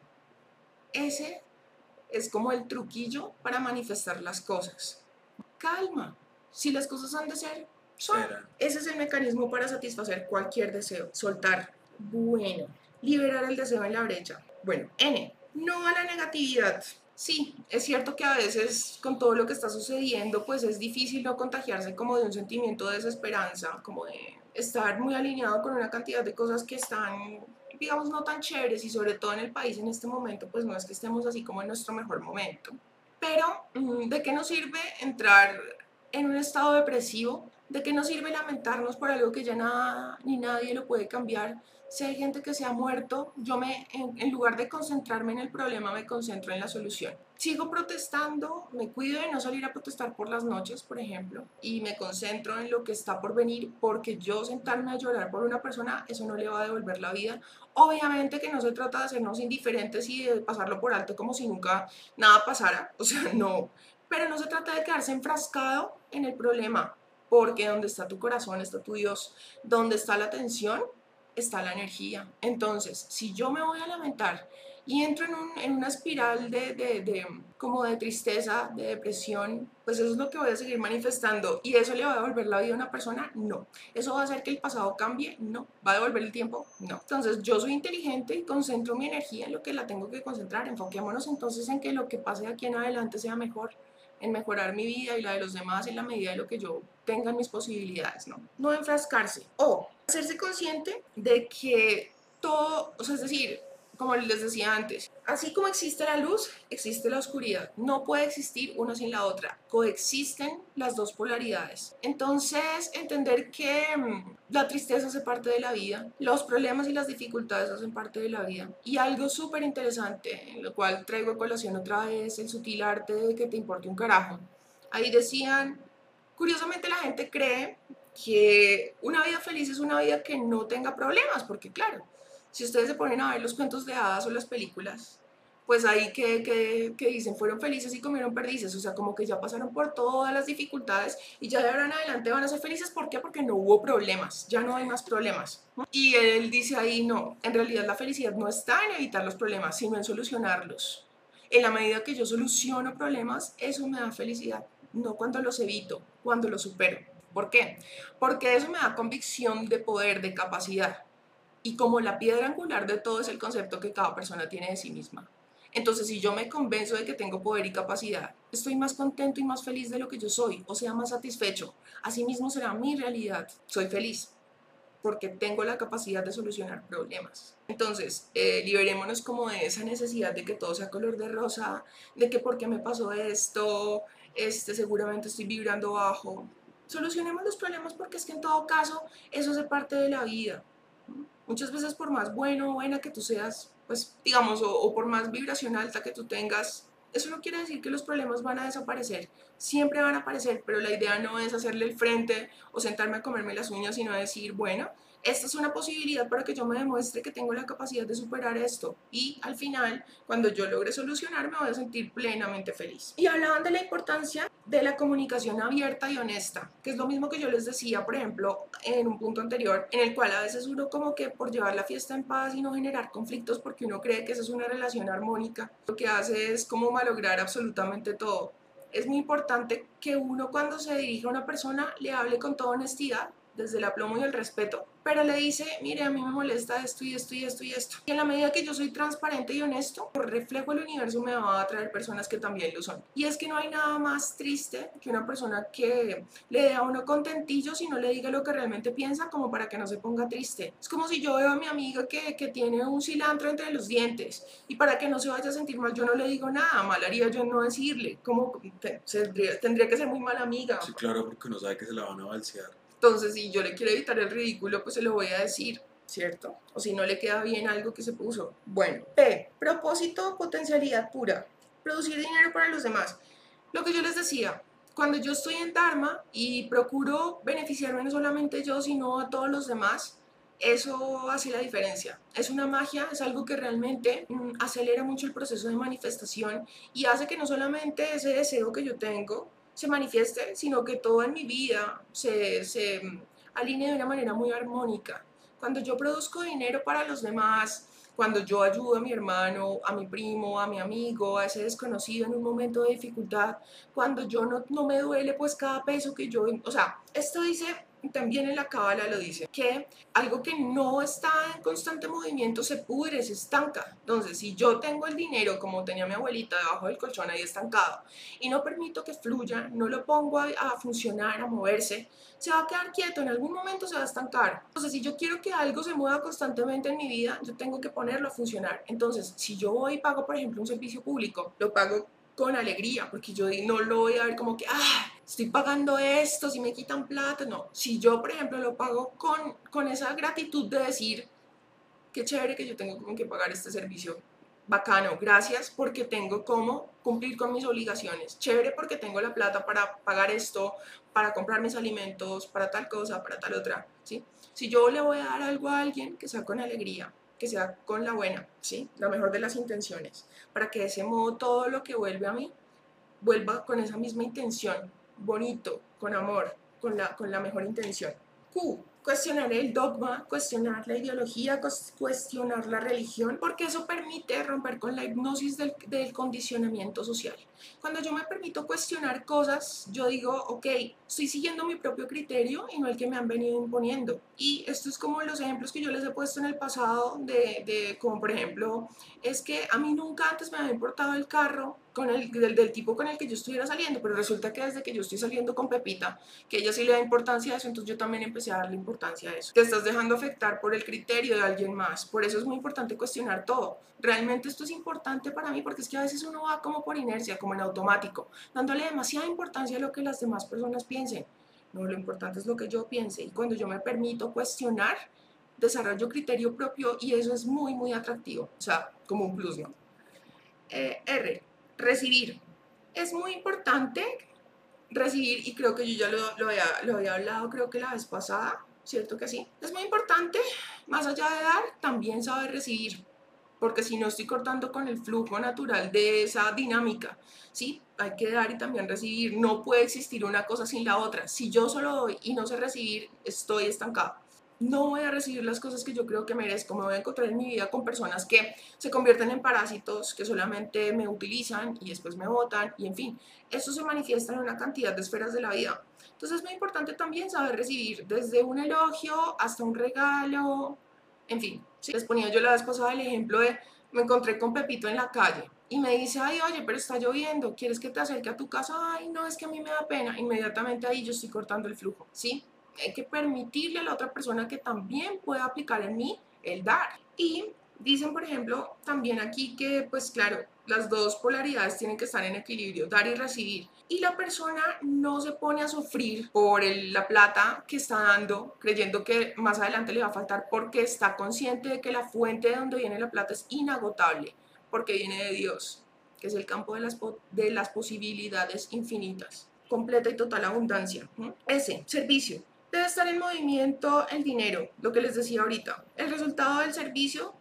Ese es como el truquillo para manifestar las cosas. Calma, si las cosas han de ser, son. Ese es el mecanismo para satisfacer cualquier deseo, soltar. Bueno, liberar el deseo en la brecha. Bueno, N, no a la negatividad. Sí, es cierto que a veces con todo lo que está sucediendo, pues es difícil no contagiarse como de un sentimiento de desesperanza, como de estar muy alineado con una cantidad de cosas que están, digamos, no tan chéveres y sobre todo en el país en este momento, pues no es que estemos así como en nuestro mejor momento. Pero, mm, ¿de qué nos sirve entrar en un estado depresivo? ¿De qué nos sirve lamentarnos por algo que ya nada ni nadie lo puede cambiar? Si hay gente que se ha muerto, yo me, en, lugar de concentrarme en el problema, me concentro en la solución. Sigo protestando, me cuido de no salir a protestar por las noches, por ejemplo, y me concentro en lo que está por venir, porque yo sentarme a llorar por una persona, eso no le va a devolver la vida. Obviamente que no se trata de hacernos indiferentes y de pasarlo por alto como si nunca nada pasara, o sea, no. Pero no se trata de quedarse enfrascado en el problema, porque donde está tu corazón está tu Dios, donde está la atención está la energía. Entonces, si yo me voy a lamentar y entro en, un, en una espiral de, de, como de tristeza, de depresión, pues eso es lo que voy a seguir manifestando. ¿Y eso le va a devolver la vida a una persona? No. ¿Eso va a hacer que el pasado cambie? No. ¿Va a devolver el tiempo? No. Entonces yo soy inteligente y concentro mi energía en lo que la tengo que concentrar. Enfoquémonos entonces en que lo que pase de aquí en adelante sea mejor en mejorar mi vida y la de los demás en la medida de lo que yo tenga mis posibilidades, ¿no? No enfrascarse o hacerse consciente de que todo, o sea, es decir, como les decía antes, así como existe la luz, existe la oscuridad. No puede existir una sin la otra. Coexisten las dos polaridades. Entonces, entender que mm, la tristeza hace parte de la vida, los problemas y las dificultades hacen parte de la vida. Y algo súper interesante, en lo cual traigo a colación otra vez el sutil arte de que te importe un carajo. Ahí decían, curiosamente la gente cree que una vida feliz es una vida que no tenga problemas, porque claro, si ustedes se ponen a ver los cuentos de hadas o las películas, pues ahí que, que, que, dicen fueron felices y comieron perdices, o sea, como que ya pasaron por todas las dificultades y ya de ahora en adelante van a ser felices, ¿por qué? Porque no hubo problemas, ya no hay más problemas. Y él dice ahí, no, en realidad la felicidad no está en evitar los problemas, sino en solucionarlos. En la medida que yo soluciono problemas, eso me da felicidad, no cuando los evito, cuando los supero. ¿Por qué? Porque eso me da convicción de poder, de capacidad. Y como la piedra angular de todo es el concepto que cada persona tiene de sí misma. Entonces, si yo me convenzo de que tengo poder y capacidad, estoy más contento y más feliz de lo que yo soy, o sea, más satisfecho. Asimismo será mi realidad. Soy feliz porque tengo la capacidad de solucionar problemas. Entonces, eh, liberémonos como de esa necesidad de que todo sea color de rosa, de que porque me pasó esto, este, seguramente estoy vibrando bajo. Solucionemos los problemas porque es que en todo caso eso hace parte de la vida. Muchas veces por más bueno o buena que tú seas, pues digamos, o, por más vibración alta que tú tengas, eso no quiere decir que los problemas van a desaparecer. Siempre van a aparecer, pero la idea no es hacerle el frente o sentarme a comerme las uñas, sino decir, bueno, esta es una posibilidad para que yo me demuestre que tengo la capacidad de superar esto. Y al final, cuando yo logre solucionar, me voy a sentir plenamente feliz. Y hablaban de la importancia de la comunicación abierta y honesta, que es lo mismo que yo les decía, por ejemplo, en un punto anterior, en el cual a veces uno como que por llevar la fiesta en paz y no generar conflictos porque uno cree que esa es una relación armónica, lo que hace es como malograr absolutamente todo. Es muy importante que uno cuando se dirija a una persona le hable con toda honestidad, desde el aplomo y el respeto, pero le dice, mire, a mí me molesta esto y esto y esto y esto. Y en la medida que yo soy transparente y honesto, por reflejo el universo me va a atraer personas que también lo son. Y es que no hay nada más triste que una persona que le dé a uno contentillo si no le diga lo que realmente piensa como para que no se ponga triste. Es como si yo veo a mi amiga que, que tiene un cilantro entre los dientes y para que no se vaya a sentir mal yo no le digo nada, mal haría yo no decirle, como tendría, tendría que ser muy mala amiga. Sí, claro, porque uno sabe que se la van a balsear. Entonces, si yo le quiero evitar el ridículo, pues se lo voy a decir, ¿cierto? O si no le queda bien algo que se puso. Bueno, P. Propósito, potencialidad pura. Producir dinero para los demás. Lo que yo les decía, cuando yo estoy en Dharma y procuro beneficiarme no solamente yo, sino a todos los demás, eso hace la diferencia. Es una magia, es algo que realmente mm, acelera mucho el proceso de manifestación y hace que no solamente ese deseo que yo tengo se manifieste, sino que todo en mi vida se, se alinee de una manera muy armónica. Cuando yo produzco dinero para los demás, cuando yo ayudo a mi hermano, a mi primo, a mi amigo, a ese desconocido en un momento de dificultad, cuando yo no, no me duele pues cada peso que yo, o sea, esto dice también en la cábala lo dice, que algo que no está en constante movimiento se pudre, se estanca. Entonces, si yo tengo el dinero, como tenía mi abuelita, debajo del colchón ahí estancado, y no permito que fluya, no lo pongo a, a funcionar, a moverse, se va a quedar quieto, en algún momento se va a estancar. Entonces, si yo quiero que algo se mueva constantemente en mi vida, yo tengo que ponerlo a funcionar. Entonces, si yo voy y pago, por ejemplo, un servicio público, lo pago con alegría, porque yo no lo voy a ver como que, ah, estoy pagando esto, si me quitan plata, no. Si yo, por ejemplo, lo pago con, con esa gratitud de decir, qué chévere que yo tengo como que pagar este servicio, bacano, gracias porque tengo como cumplir con mis obligaciones, chévere porque tengo la plata para pagar esto, para comprar mis alimentos, para tal cosa, para tal otra, ¿sí? Si yo le voy a dar algo a alguien, que sea con alegría, que sea con la buena, ¿sí? La mejor de las intenciones, para que de ese modo todo lo que vuelve a mí vuelva con esa misma intención, bonito, con amor, con la, con la mejor intención. Q cuestionar el dogma, cuestionar la ideología, cuestionar la religión, porque eso permite romper con la hipnosis del, del, condicionamiento social. Cuando yo me permito cuestionar cosas, yo digo, ok, estoy siguiendo mi propio criterio y no el que me han venido imponiendo. Y esto es como los ejemplos que yo les he puesto en el pasado, de, de como por ejemplo, es que a mí nunca antes me había importado el carro con el, del, del, tipo con el que yo estuviera saliendo, pero resulta que desde que yo estoy saliendo con Pepita, que ella sí le da importancia a eso, entonces yo también empecé a darle importancia a eso. Te estás dejando afectar por el criterio de alguien más, por eso es muy importante cuestionar todo. Realmente esto es importante para mí porque es que a veces uno va como por inercia, como en automático, dándole demasiada importancia a lo que las demás personas piensen. No, lo importante es lo que yo piense y cuando yo me permito cuestionar, desarrollo criterio propio y eso es muy, muy atractivo, o sea, como un plus, ¿no? Eh, R, recibir. Es muy importante recibir, y creo que yo ya lo, lo, había, lo había hablado, creo que la vez pasada, ¿cierto que sí? Es muy importante, más allá de dar, también saber recibir, porque si no estoy cortando con el flujo natural de esa dinámica, ¿sí? Hay que dar y también recibir, no puede existir una cosa sin la otra. Si yo solo doy y no sé recibir, estoy estancado. no voy a recibir las cosas que yo creo que merezco, me voy a encontrar en mi vida con personas que se convierten en parásitos, que solamente me utilizan y después me votan, y en fin, eso se manifiesta en una cantidad de esferas de la vida. Entonces es muy importante también saber recibir desde un elogio hasta un regalo, en fin. Les ponía yo la vez pasada el ejemplo de, me encontré con Pepito en la calle y me dice, ay, oye, pero está lloviendo, ¿quieres que te acerque a tu casa? Ay, no, es que a mí me da pena. Inmediatamente ahí yo estoy cortando el flujo, ¿sí? Hay que permitirle a la otra persona que también pueda aplicar en mí el dar. Y dicen, por ejemplo, también aquí que, pues claro, las dos polaridades tienen que estar en equilibrio, dar y recibir. Y la persona no se pone a sufrir por la plata que está dando, creyendo que más adelante le va a faltar, porque está consciente de que la fuente de donde viene la plata es inagotable porque viene de Dios, que es el campo de las, de las posibilidades infinitas, completa y total abundancia. Ese, servicio. Debe estar en movimiento el dinero, lo que les decía ahorita, el resultado del servicio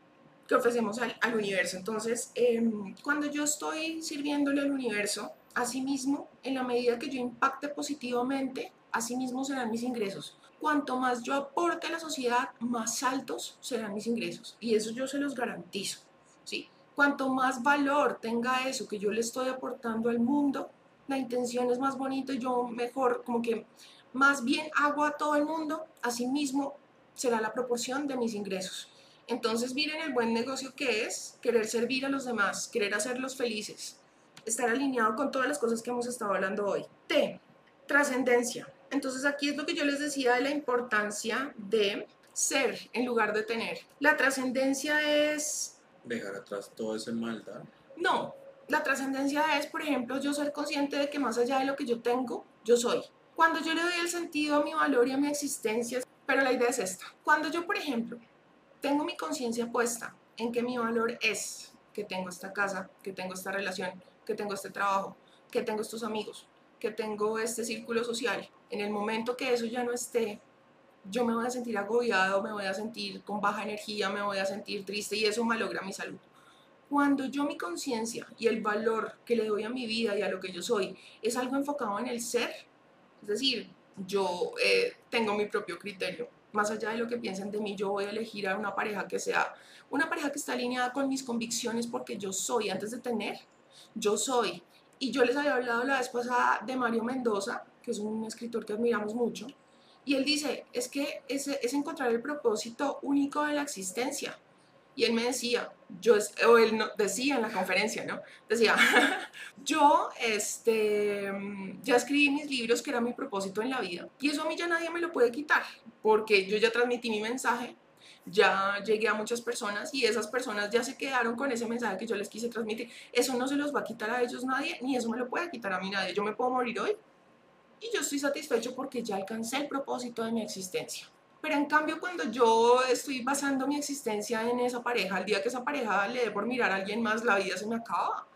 que ofrecemos al, al universo. Entonces, em, cuando yo estoy sirviéndole al universo, asimismo, en la medida que yo impacte positivamente, asimismo serán mis ingresos. Cuanto más yo aporte a la sociedad, más altos serán mis ingresos. Y eso yo se los garantizo. ¿sí? Cuanto más valor tenga eso que yo le estoy aportando al mundo, la intención es más bonita y yo mejor, como que más bien hago a todo el mundo, así mismo será la proporción de mis ingresos. Entonces miren el buen negocio que es querer servir a los demás, querer hacerlos felices, estar alineado con todas las cosas que hemos estado hablando hoy. T, trascendencia. Entonces aquí es lo que yo les decía de la importancia de ser en lugar de tener. La trascendencia es dejar atrás todo ese maldad? No, la trascendencia es, por ejemplo, yo ser consciente de que más allá de lo que yo tengo, yo soy. Cuando yo le doy el sentido a mi valor y a mi existencia, pero la idea es esta. Cuando yo, por ejemplo, tengo mi conciencia puesta en que mi valor es que tengo esta casa, que tengo esta relación, que tengo este trabajo, que tengo estos amigos, que tengo este círculo social, en el momento que eso ya no esté, yo me voy a sentir agobiado, me voy a sentir con baja energía, me voy a sentir triste y eso malogra mi salud. Cuando yo mi conciencia y el valor que le doy a mi vida y a lo que yo soy es algo enfocado en el ser, es decir, yo eh, tengo mi propio criterio, más allá de lo que piensen de mí, yo voy a elegir a una pareja que sea una pareja que está alineada con mis convicciones porque yo soy, antes de tener, yo soy. Y yo les había hablado la vez pasada de Mario Mendoza, que es un escritor que admiramos mucho, y él dice, es que es, es encontrar el propósito único de la existencia. Y él me decía, yo, o él decía en la conferencia, ¿no? Decía, yo este, ya escribí mis libros que era mi propósito en la vida. Y eso a mí ya nadie me lo puede quitar, porque yo ya transmití mi mensaje, ya llegué a muchas personas y esas personas ya se quedaron con ese mensaje que yo les quise transmitir. Eso no se los va a quitar a ellos nadie, ni eso me lo puede quitar a mí nadie. Yo me puedo morir hoy, y yo estoy satisfecho porque ya alcancé el propósito de mi existencia. Pero en cambio cuando yo estoy basando mi existencia en esa pareja, el día que esa pareja le dé por mirar a alguien más, la vida se me acaba.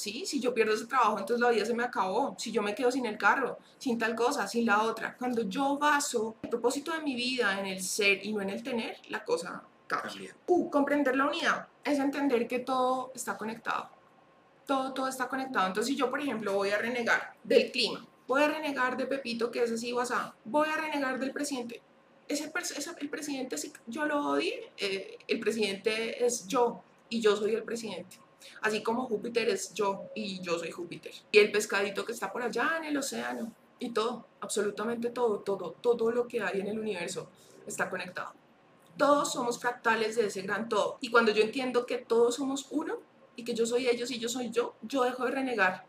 ¿Sí? Si yo pierdo ese trabajo, entonces la vida se me acabó. Si yo me quedo sin el carro, sin tal cosa, sin la otra. Cuando yo baso el propósito de mi vida en el ser y no en el tener, la cosa cambia. Uh, comprender la unidad es entender que todo está conectado. Todo, todo está conectado. Entonces, si yo, por ejemplo, voy a renegar del clima, voy a renegar de Pepito, que es así WhatsApp, voy a renegar del presidente. Ese, el presidente, si yo lo odio, eh, el presidente es yo y yo soy el presidente. Así como Júpiter es yo y yo soy Júpiter. Y el pescadito que está por allá en el océano. Y todo, absolutamente todo, todo, todo lo que hay en el universo está conectado. Todos somos fractales de ese gran todo. Y cuando yo entiendo que todos somos uno y que yo soy ellos y yo soy yo, yo dejo de renegar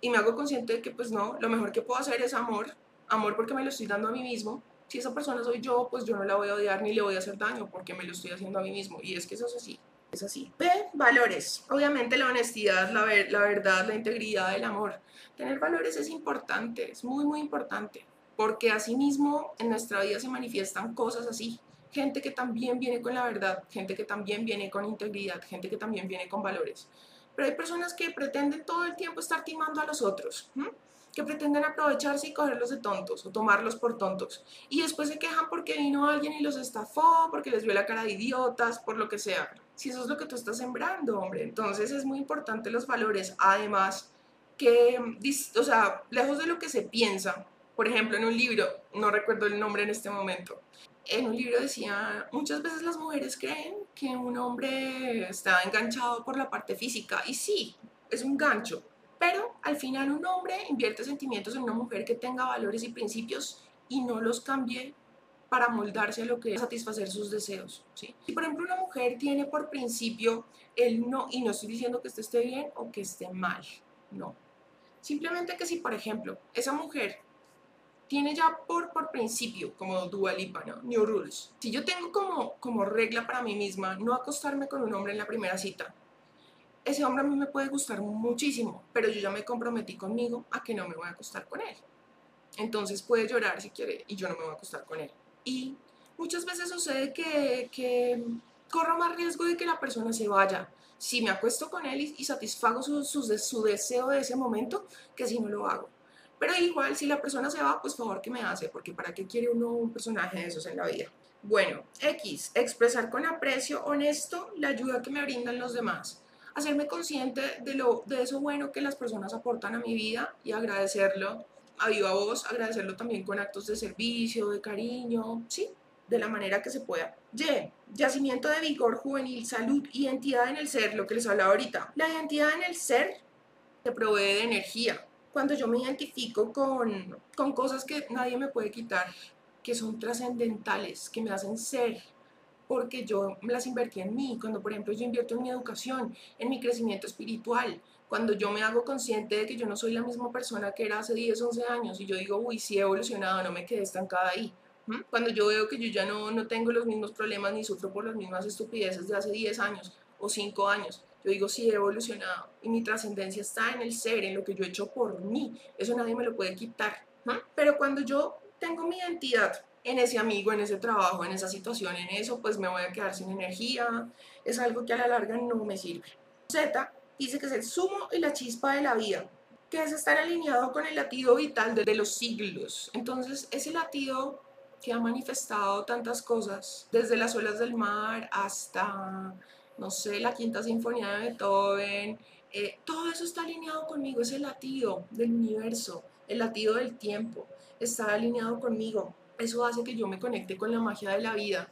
y me hago consciente de que pues no, lo mejor que puedo hacer es amor, amor porque me lo estoy dando a mí mismo. Si esa persona soy yo, pues yo no la voy a odiar ni le voy a hacer daño porque me lo estoy haciendo a mí mismo. Y es que eso es así, es así. B, valores. Obviamente la honestidad, la, la verdad, la integridad, el amor. Tener valores es importante, es muy, muy importante. Porque mismo en nuestra vida se manifiestan cosas así. Gente que también viene con la verdad, gente que también viene con integridad, gente que también viene con valores. Pero hay personas que pretenden todo el tiempo estar timando a los otros, que pretenden aprovecharse y cogerlos de tontos o tomarlos por tontos. Y después se quejan porque vino alguien y los estafó, porque les vio la cara de idiotas, por lo que sea. Si eso es lo que tú estás sembrando, hombre. Entonces es muy importante los valores. Además, que, o sea, lejos de lo que se piensa, por ejemplo, en un libro, no recuerdo el nombre en este momento, en un libro decía, muchas veces las mujeres creen que un hombre está enganchado por la parte física y sí, es un gancho, pero al final un hombre invierte sentimientos en una mujer que tenga valores y principios y no los cambie para moldarse a lo que es satisfacer sus deseos. ¿sí? Si por ejemplo una mujer tiene por principio el no, y no estoy diciendo que esto esté bien o que esté mal, no. Simplemente que si por ejemplo esa mujer tiene ya por, por principio, como Dua Lipa, ¿no? New Rules. Si yo tengo como, como regla para mí misma no acostarme con un hombre en la primera cita, ese hombre a mí me puede gustar muchísimo, pero yo ya me comprometí conmigo a que no me voy a acostar con él. Entonces puede llorar si quiere y yo no me voy a acostar con él. Y muchas veces sucede que, que corro más riesgo de que la persona se vaya si me acuesto con él y, satisfago su, su, su deseo de ese momento que si no lo hago. Pero igual, si la persona se va, pues favor que me hace, porque ¿para qué quiere uno un personaje de esos en la vida? Bueno, X, expresar con aprecio honesto la ayuda que me brindan los demás. Hacerme consciente de, lo, de eso bueno que las personas aportan a mi vida y agradecerlo a viva voz, agradecerlo también con actos de servicio, de cariño, sí, de la manera que se pueda. Y, yacimiento de vigor juvenil, salud, identidad en el ser, lo que les hablaba ahorita. La identidad en el ser te provee de energía, cuando yo me identifico con, con cosas que nadie me puede quitar, que son trascendentales, que me hacen ser, porque yo las invertí en mí, cuando por ejemplo yo invierto en mi educación, en mi crecimiento espiritual, cuando yo me hago consciente de que yo no soy la misma persona que era hace 10, 11 años y yo digo, uy, sí he evolucionado, no me quedé estancada ahí. Cuando yo veo que yo ya no, no tengo los mismos problemas ni sufro por las mismas estupideces de hace 10 años o 5 años, yo digo, sí, he evolucionado y mi trascendencia está en el ser, en lo que yo he hecho por mí. Eso nadie me lo puede quitar. Pero cuando yo tengo mi identidad en ese amigo, en ese trabajo, en esa situación, en eso, pues me voy a quedar sin energía. Es algo que a la larga no me sirve. Z dice que es el sumo y la chispa de la vida, que es estar alineado con el latido vital de los siglos. Entonces, ese latido que ha manifestado tantas cosas, desde las olas del mar hasta no sé, la quinta sinfonía de Beethoven, eh, todo eso está alineado conmigo, es el latido del universo, el latido del tiempo, está alineado conmigo. Eso hace que yo me conecte con la magia de la vida.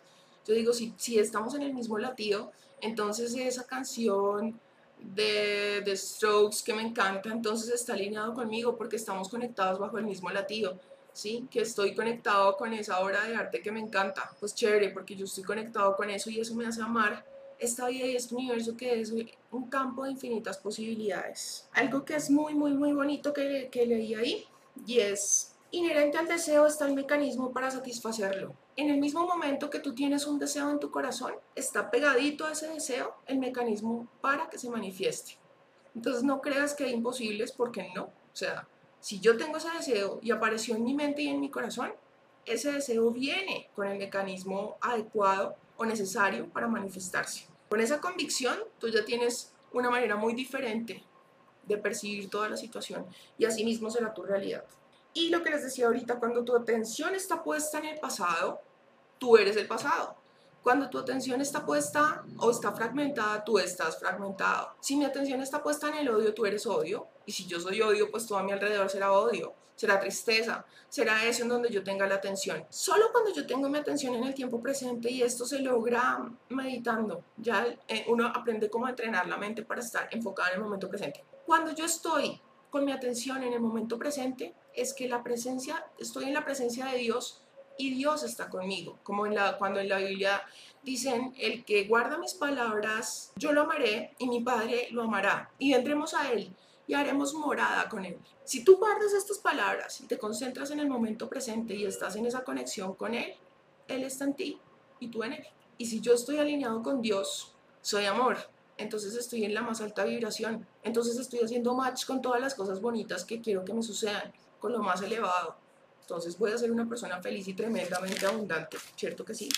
Yo digo, si, si estamos en el mismo latido, entonces esa canción de, de Strokes que me encanta, entonces está alineado conmigo porque estamos conectados bajo el mismo latido. ¿sí? Que estoy conectado con esa obra de arte que me encanta. Pues chévere, porque yo estoy conectado con eso y eso me hace amar esta vida y este universo que es un campo de infinitas posibilidades. Algo que es muy, muy, muy bonito que, que leí ahí y es inherente al deseo está el mecanismo para satisfacerlo. En el mismo momento que tú tienes un deseo en tu corazón, está pegadito a ese deseo el mecanismo para que se manifieste. Entonces no creas que es imposible, porque no. O sea, si yo tengo ese deseo y apareció en mi mente y en mi corazón, ese deseo viene con el mecanismo adecuado o necesario para manifestarse. Con esa convicción, tú ya tienes una manera muy diferente de percibir toda la situación y así mismo será tu realidad. Y lo que les decía ahorita, cuando tu atención está puesta en el pasado, tú eres el pasado. Cuando tu atención está puesta o está fragmentada, tú estás fragmentado. Si mi atención está puesta en el odio, tú eres odio. Y si yo soy odio, pues todo a mi alrededor será odio será tristeza, será eso en donde yo tenga la atención. Solo cuando yo tengo mi atención en el tiempo presente y esto se logra meditando, ya eh, uno aprende cómo entrenar la mente para estar enfocada en el momento presente. Cuando yo estoy con mi atención en el momento presente, es que la presencia, estoy en la presencia de Dios y Dios está conmigo, como en la, cuando en la Biblia dicen, el que guarda mis palabras, yo lo amaré y mi Padre lo amará. Y vendremos a Él y haremos morada con Él. Si tú guardas estas palabras y te concentras en el momento presente y estás en esa conexión con Él, Él está en ti y tú en Él. Y si yo estoy alineado con Dios, soy amor, entonces estoy en la más alta vibración, entonces estoy haciendo match con todas las cosas bonitas que quiero que me sucedan, con lo más elevado. Entonces voy a ser una persona feliz y tremendamente abundante, ¿cierto que sí?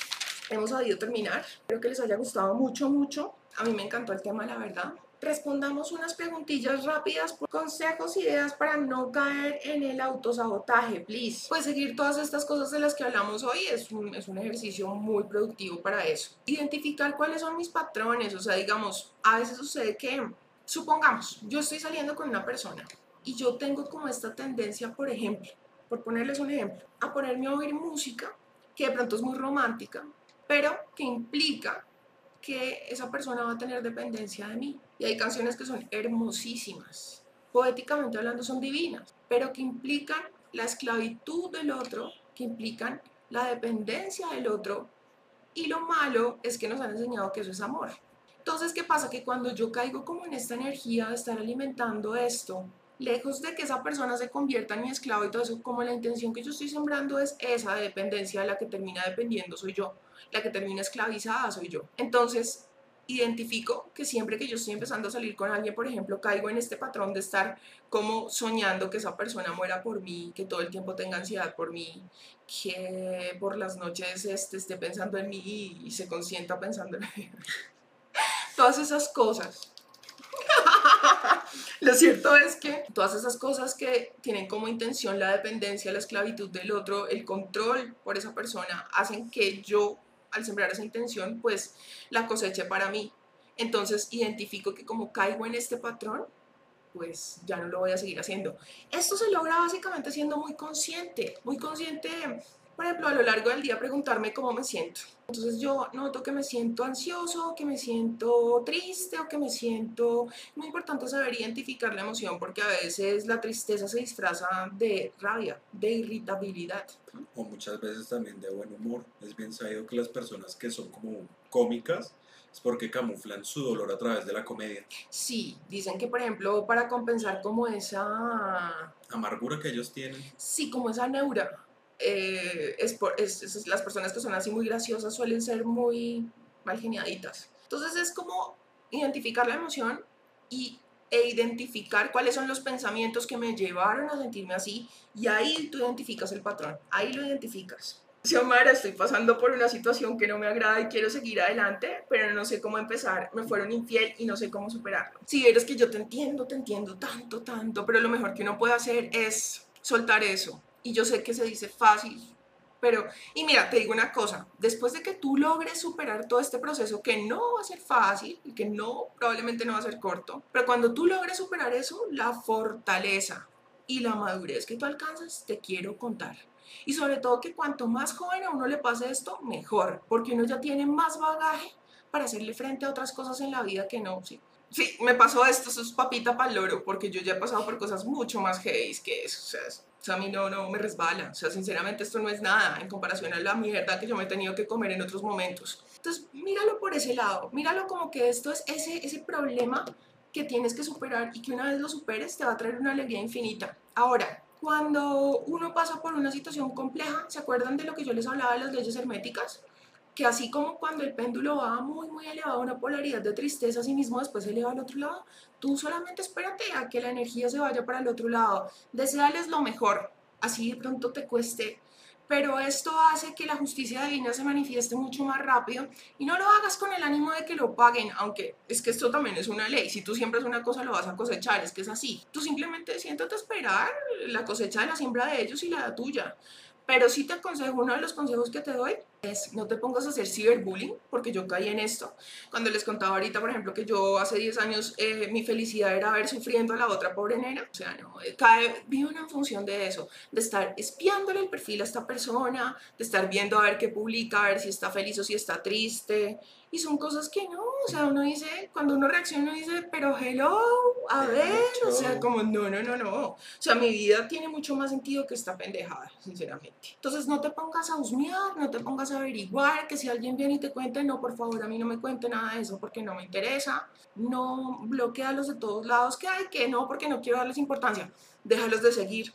Hemos sabido terminar. Espero que les haya gustado mucho, mucho. A mí me encantó el tema, la verdad respondamos unas preguntillas rápidas consejos, ideas para no caer en el autosabotaje, please. Pues seguir todas estas cosas de las que hablamos hoy es un, es un ejercicio muy productivo para eso. Identificar cuáles son mis patrones, o sea, digamos, a veces sucede que, supongamos, yo estoy saliendo con una persona y yo tengo como esta tendencia, por ejemplo, por ponerles un ejemplo, a ponerme a oír música que de pronto es muy romántica, pero que implica que esa persona va a tener dependencia de mí. Y hay canciones que son hermosísimas, poéticamente hablando son divinas, pero que implican la esclavitud del otro, que implican la dependencia del otro. Y lo malo es que nos han enseñado que eso es amor. Entonces, ¿qué pasa? Que cuando yo caigo como en esta energía de estar alimentando esto, lejos de que esa persona se convierta en mi esclavo y todo eso, como la intención que yo estoy sembrando es esa dependencia, la que termina dependiendo soy yo, la que termina esclavizada soy yo. Entonces, identifico que siempre que yo estoy empezando a salir con alguien, por ejemplo, caigo en este patrón de estar como soñando que esa persona muera por mí, que todo el tiempo tenga ansiedad por mí, que por las noches este, esté pensando en mí y se consienta pensando en mí. Todas esas cosas. Lo cierto es que todas esas cosas que tienen como intención la dependencia, la esclavitud del otro, el control por esa persona, hacen que yo al sembrar esa intención, pues la coseche para mí. Entonces identifico que como caigo en este patrón, pues ya no lo voy a seguir haciendo. Esto se logra básicamente siendo muy consciente, muy consciente, por ejemplo, a lo largo del día preguntarme cómo me siento. Entonces yo noto que me siento ansioso, que me siento triste o que me siento... Muy importante saber identificar la emoción porque a veces la tristeza se disfraza de rabia, de irritabilidad o muchas veces también de buen humor. Es bien sabido que las personas que son como cómicas es porque camuflan su dolor a través de la comedia. Sí, dicen que por ejemplo para compensar como esa... Amargura que ellos tienen. Sí, como esa neura. Eh, es, por, es, las personas que son así muy graciosas suelen ser muy mal geniaditas. Entonces es como identificar la emoción y e identificar cuáles son los pensamientos que me llevaron a sentirme así y ahí tú identificas el patrón, ahí lo identificas. Xiomara, estoy pasando por una situación que no me agrada y quiero seguir adelante, pero no sé cómo empezar. Me fueron infiel y no sé cómo superarlo. Si eres que yo te entiendo, te entiendo tanto, tanto, pero lo mejor que uno puede hacer es soltar eso. Y yo sé que se dice fácil, pero, y mira, te digo una cosa, después de que tú logres superar todo este proceso, que no va a ser fácil y que no, probablemente no va a ser corto, pero cuando tú logres superar eso, la fortaleza y la madurez que tú alcanzas, te quiero contar. Y sobre todo que cuanto más joven a uno le pase esto, mejor, porque uno ya tiene más bagaje para hacerle frente a otras cosas en la vida que no, ¿sí? Sí, me pasó esto, eso es papita para loro, porque yo ya he pasado por cosas mucho más heavy que eso, o sea, o sea, a mí no, no me resbala. O sea, sinceramente esto no es nada en comparación a la mierda que yo me he tenido que comer en otros momentos. Entonces, míralo por ese lado. Míralo como que esto es ese, ese problema que tienes que superar y que una vez lo superes te va a traer una alegría infinita. Ahora, cuando uno pasa por una situación compleja, ¿se acuerdan de lo que yo les hablaba de las leyes herméticas? Que así como cuando el péndulo va muy, muy elevado una polaridad de tristeza, así mismo después se eleva al otro lado, tú solamente espérate a que la energía se vaya para el otro lado. Deseales lo mejor, así de pronto te cueste. Pero esto hace que la justicia divina se manifieste mucho más rápido y no lo hagas con el ánimo de que lo paguen, aunque es que esto también es una ley. Si tú siembras una cosa, lo vas a cosechar, es que es así. Tú simplemente siéntate a esperar la cosecha de la siembra de ellos y la tuya. Pero sí te aconsejo, uno de los consejos que te doy es no te pongas a hacer ciberbullying, porque yo caí en esto. Cuando les contaba ahorita, por ejemplo, que yo hace 10 años eh, mi felicidad era ver sufriendo a la otra pobre nena. O sea, no, eh, cae, vive una función de eso, de estar espiándole el perfil a esta persona, de estar viendo a ver qué publica, a ver si está feliz o si está triste. Y son cosas que no, o sea, uno dice, cuando uno reacciona, uno dice, pero hello, a ver, o sea, como no, no, no, no. O sea, mi vida tiene mucho más sentido que esta pendejada, sinceramente. Entonces, no te pongas a husmear, no te pongas a averiguar, que si alguien viene y te cuente, no, por favor, a mí no me cuente nada de eso porque no me interesa. No bloquealos de todos lados que hay, que no, porque no quiero darles importancia. Déjalos de seguir,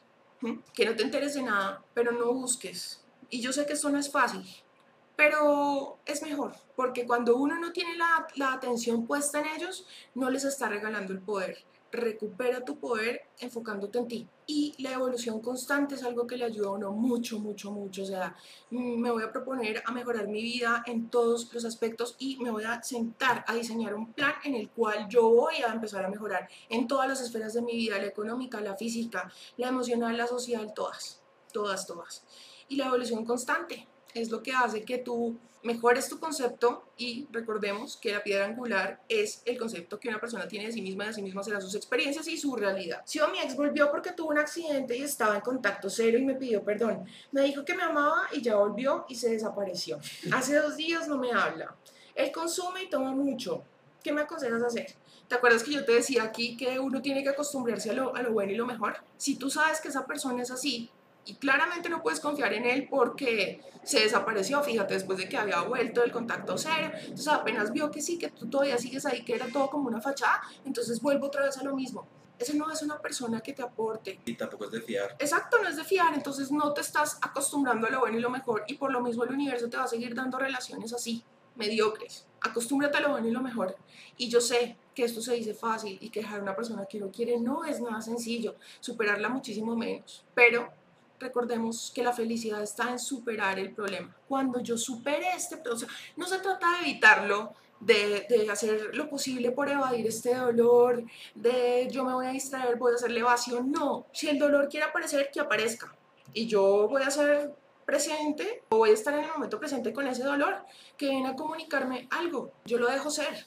que no te interese nada, pero no busques. Y yo sé que esto no es fácil, pero es mejor, porque cuando uno no tiene la, la, atención puesta en ellos, no les está regalando el poder. Recupera tu poder enfocándote en ti. Y la evolución constante es algo que le ayuda a uno mucho, mucho, mucho. O sea, mm, me voy a proponer a mejorar mi vida en todos los aspectos y me voy a sentar a diseñar un plan en el cual yo voy a empezar a mejorar en todas las esferas de mi vida, la económica, la física, la emocional, la social, todas, todas, todas. Y la evolución constante es lo que hace que tú mejores tu concepto y recordemos que la piedra angular es el concepto que una persona tiene de sí misma de sí misma serán sus experiencias y su realidad. Si mi ex volvió porque tuvo un accidente y estaba en contacto cero y me pidió perdón. Me dijo que me amaba y ya volvió y se desapareció. Hace dos días no me habla. Él consume y toma mucho. ¿Qué me aconsejas hacer? ¿Te acuerdas que yo te decía aquí que uno tiene que acostumbrarse a lo bueno y lo mejor? Si tú sabes que esa persona es así, y claramente no puedes confiar en él porque se desapareció, fíjate, después de que había vuelto del contacto cero, entonces apenas vio que sí, que tú todavía sigues ahí, que era todo como una fachada, entonces vuelvo otra vez a lo mismo. Ese no es una persona que te aporte. Y tampoco es de fiar. Exacto, no es de fiar, entonces no te estás acostumbrando a lo bueno y lo mejor y por lo mismo el universo te va a seguir dando relaciones así, mediocres. Acostúmbrate a lo bueno y lo mejor. Y yo sé que esto se dice fácil y que dejar a una persona que no quiere no es nada sencillo, superarla muchísimo menos, pero recordemos que la felicidad está en superar el problema. Cuando yo supere este, o sea, no se trata de evitarlo, de, de, hacer lo posible por evadir este dolor, de yo me voy a distraer, voy a hacerle evasión. No, si el dolor quiere aparecer, que aparezca. Y yo voy a ser presente, o voy a estar en el momento presente con ese dolor, que viene a comunicarme algo. Yo lo dejo ser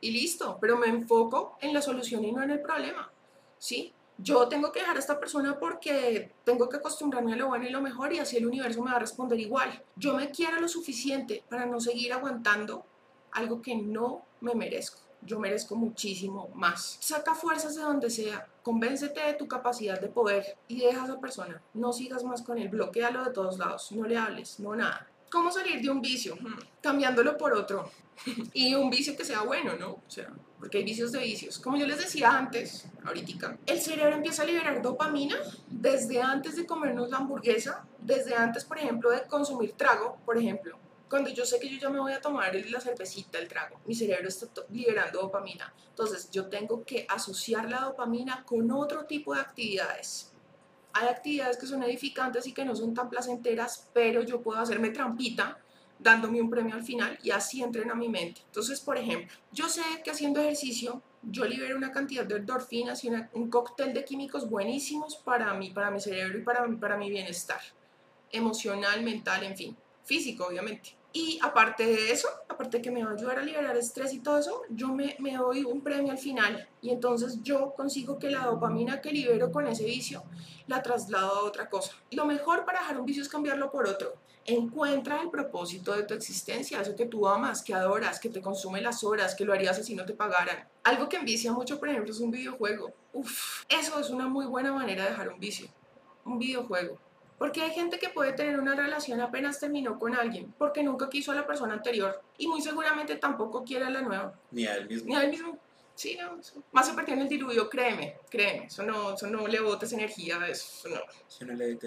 y listo, pero me enfoco en la solución y no en el problema. ¿Sí? Yo tengo que dejar a esta persona porque tengo que acostumbrarme a lo bueno y lo mejor y así el universo me va a responder igual. Yo me quiero lo suficiente para no seguir aguantando algo que no me merezco. Yo merezco muchísimo más. Saca fuerzas de donde sea, convéncete de tu capacidad de poder y deja a esa persona. No sigas más con él, bloquealo de todos lados, no le hables, no nada. ¿Cómo salir de un vicio? Hmm, cambiándolo por otro. y un vicio que sea bueno, ¿no? O sea, porque hay vicios de vicios. Como yo les decía antes, ahorita, el cerebro empieza a liberar dopamina desde antes de comernos la hamburguesa, desde antes, por ejemplo, de consumir trago, por ejemplo. Cuando yo sé que yo ya me voy a tomar la cervecita, el trago, mi cerebro está liberando dopamina. Entonces, yo tengo que asociar la dopamina con otro tipo de actividades hay actividades que son edificantes y que no son tan placenteras, pero yo puedo hacerme trampita dándome un premio al final y así entrena mi mente. Entonces, por ejemplo, yo sé que haciendo ejercicio yo libero una cantidad de endorfinas y un cóctel de químicos buenísimos para mí, para mi cerebro y para, para mi bienestar emocional, mental, en fin, físico, obviamente. Y aparte de eso, aparte que me va a ayudar a liberar estrés y todo eso, yo me, me doy un premio al final. Y entonces yo consigo que la dopamina que libero con ese vicio la traslado a otra cosa. Lo mejor para dejar un vicio es cambiarlo por otro. Encuentra el propósito de tu existencia, eso que tú amas, que adoras, que te consume las horas, que lo harías si no te pagaran. Algo que envicia mucho, por ejemplo, es un videojuego. Uf, eso es una muy buena manera de dejar un vicio. Un videojuego. Porque hay gente que puede tener una relación apenas terminó con alguien, porque nunca quiso a la persona anterior y muy seguramente tampoco quiere a la nueva. Ni a él mismo. Ni a él mismo. Sí, no, más en el diluvio, créeme, créeme, eso no, eso no le botes energía, eso no. Si no le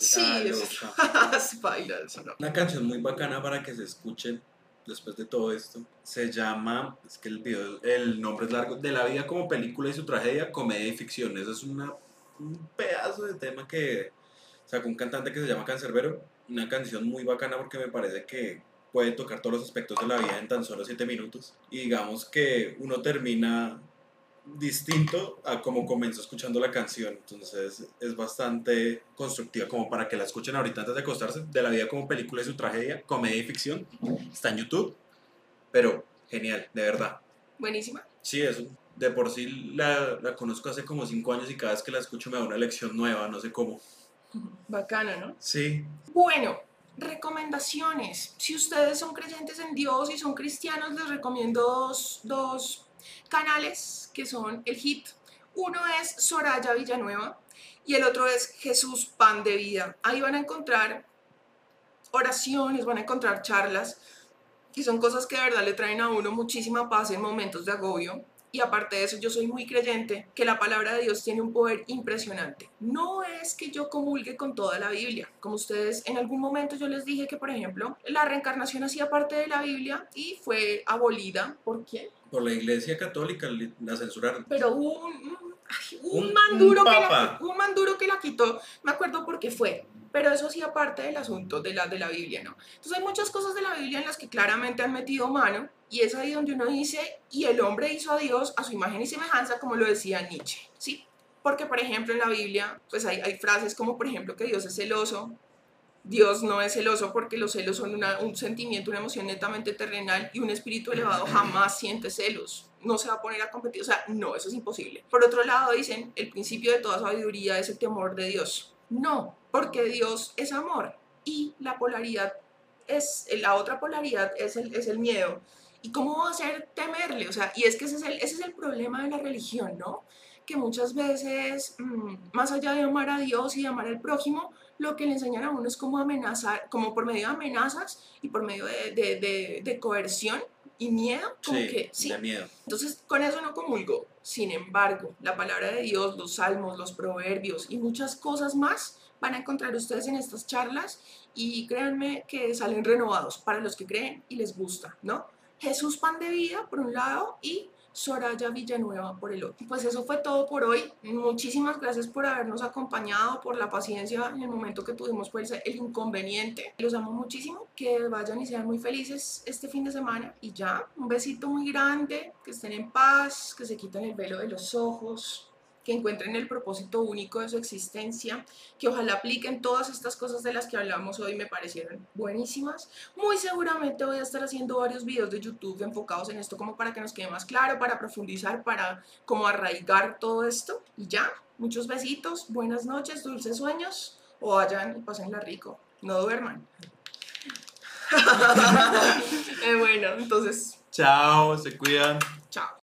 Sí, eso, baila, eso no. Una canción muy bacana para que se escuchen después de todo esto. Se llama, es que el video, el nombre es largo, De la vida como película y su tragedia, comedia y ficción. Eso es una, un pedazo de tema que sacó un cantante que se llama Cancerbero, una canción muy bacana porque me parece que puede tocar todos los aspectos de la vida en tan solo 7 minutos. Y digamos que uno termina distinto a como comenzó escuchando la canción. Entonces es bastante constructiva como para que la escuchen ahorita antes de acostarse. De la vida como película y su tragedia, comedia y ficción. Está en YouTube. Pero genial, de verdad. Buenísima. Sí, eso. De por sí la, la conozco hace como 5 años y cada vez que la escucho me da una lección nueva, no sé cómo. Bacana, ¿no? Sí. Bueno, recomendaciones. Si ustedes son creyentes en Dios y son cristianos, les recomiendo dos, canales que son el HIT. Uno es Soraya Villanueva y el otro es Jesús Pan de Vida. Ahí van a encontrar oraciones, van a encontrar charlas y son cosas que de verdad le traen a uno muchísima paz en momentos de agobio. Y aparte de eso, yo soy muy creyente que la palabra de Dios tiene un poder impresionante. No es que yo comulgue con toda la Biblia. Como ustedes, en algún momento yo les dije que, por ejemplo, la reencarnación hacía parte de la Biblia y fue abolida. ¿Por quién? Por la Iglesia Católica la censuraron. Pero hubo un, un, man duro que la, un man duro que la quitó. Me acuerdo por qué fue pero eso hacía parte del asunto de la, de la Biblia, ¿no? Entonces hay muchas cosas de la Biblia en las que claramente han metido mano y es ahí donde uno dice, y el hombre hizo a Dios a su imagen y semejanza, como lo decía Nietzsche, ¿sí? Porque, por ejemplo, en la Biblia, pues hay, hay frases como, por ejemplo, que Dios es celoso Dios no es celoso porque los celos son una- un sentimiento, una emoción netamente terrenal y un espíritu elevado jamás siente celos. No se va a poner a competir, o sea, no, eso es imposible. Por otro lado, dicen, el principio de toda sabiduría es el temor de Dios. No, porque Dios es amor y la polaridad es, la otra polaridad es el, es el miedo. ¿Y cómo va a ser temerle? O sea, y es que ese es el, ese es el problema de la religión, ¿no? Que muchas veces, mm, más allá de amar a Dios y de amar al prójimo, lo que le enseñan a uno es cómo amenazar, como por medio de amenazas y por medio de, de, de coerción y miedo, como Sí, que sí, de miedo. entonces, con eso no comulgo. Sin embargo, la palabra de Dios, los salmos, los proverbios y muchas cosas más van a encontrar ustedes en estas charlas y créanme que salen renovados para los que creen y les gusta, ¿no? Jesús Pan de Vida por un lado y Soraya Villanueva por el otro. Pues eso fue todo por hoy. Muchísimas gracias por habernos acompañado, por la paciencia en el momento que tuvimos pues, el inconveniente. Los amo muchísimo. Que vayan y sean muy felices este fin de semana. Y ya, un besito muy grande. Que estén en paz, que se quiten el velo de los ojos que encuentren el propósito único de su existencia, que ojalá apliquen todas estas cosas de las que hablamos hoy, me parecieron buenísimas. Muy seguramente voy a estar haciendo varios videos de YouTube enfocados en esto como para que nos quede más claro, para profundizar, para como arraigar todo esto. Y ya, muchos besitos, buenas noches, dulces sueños, o vayan y pásenla rico, no duerman. Eh, bueno, entonces, Chao, se cuidan. chao.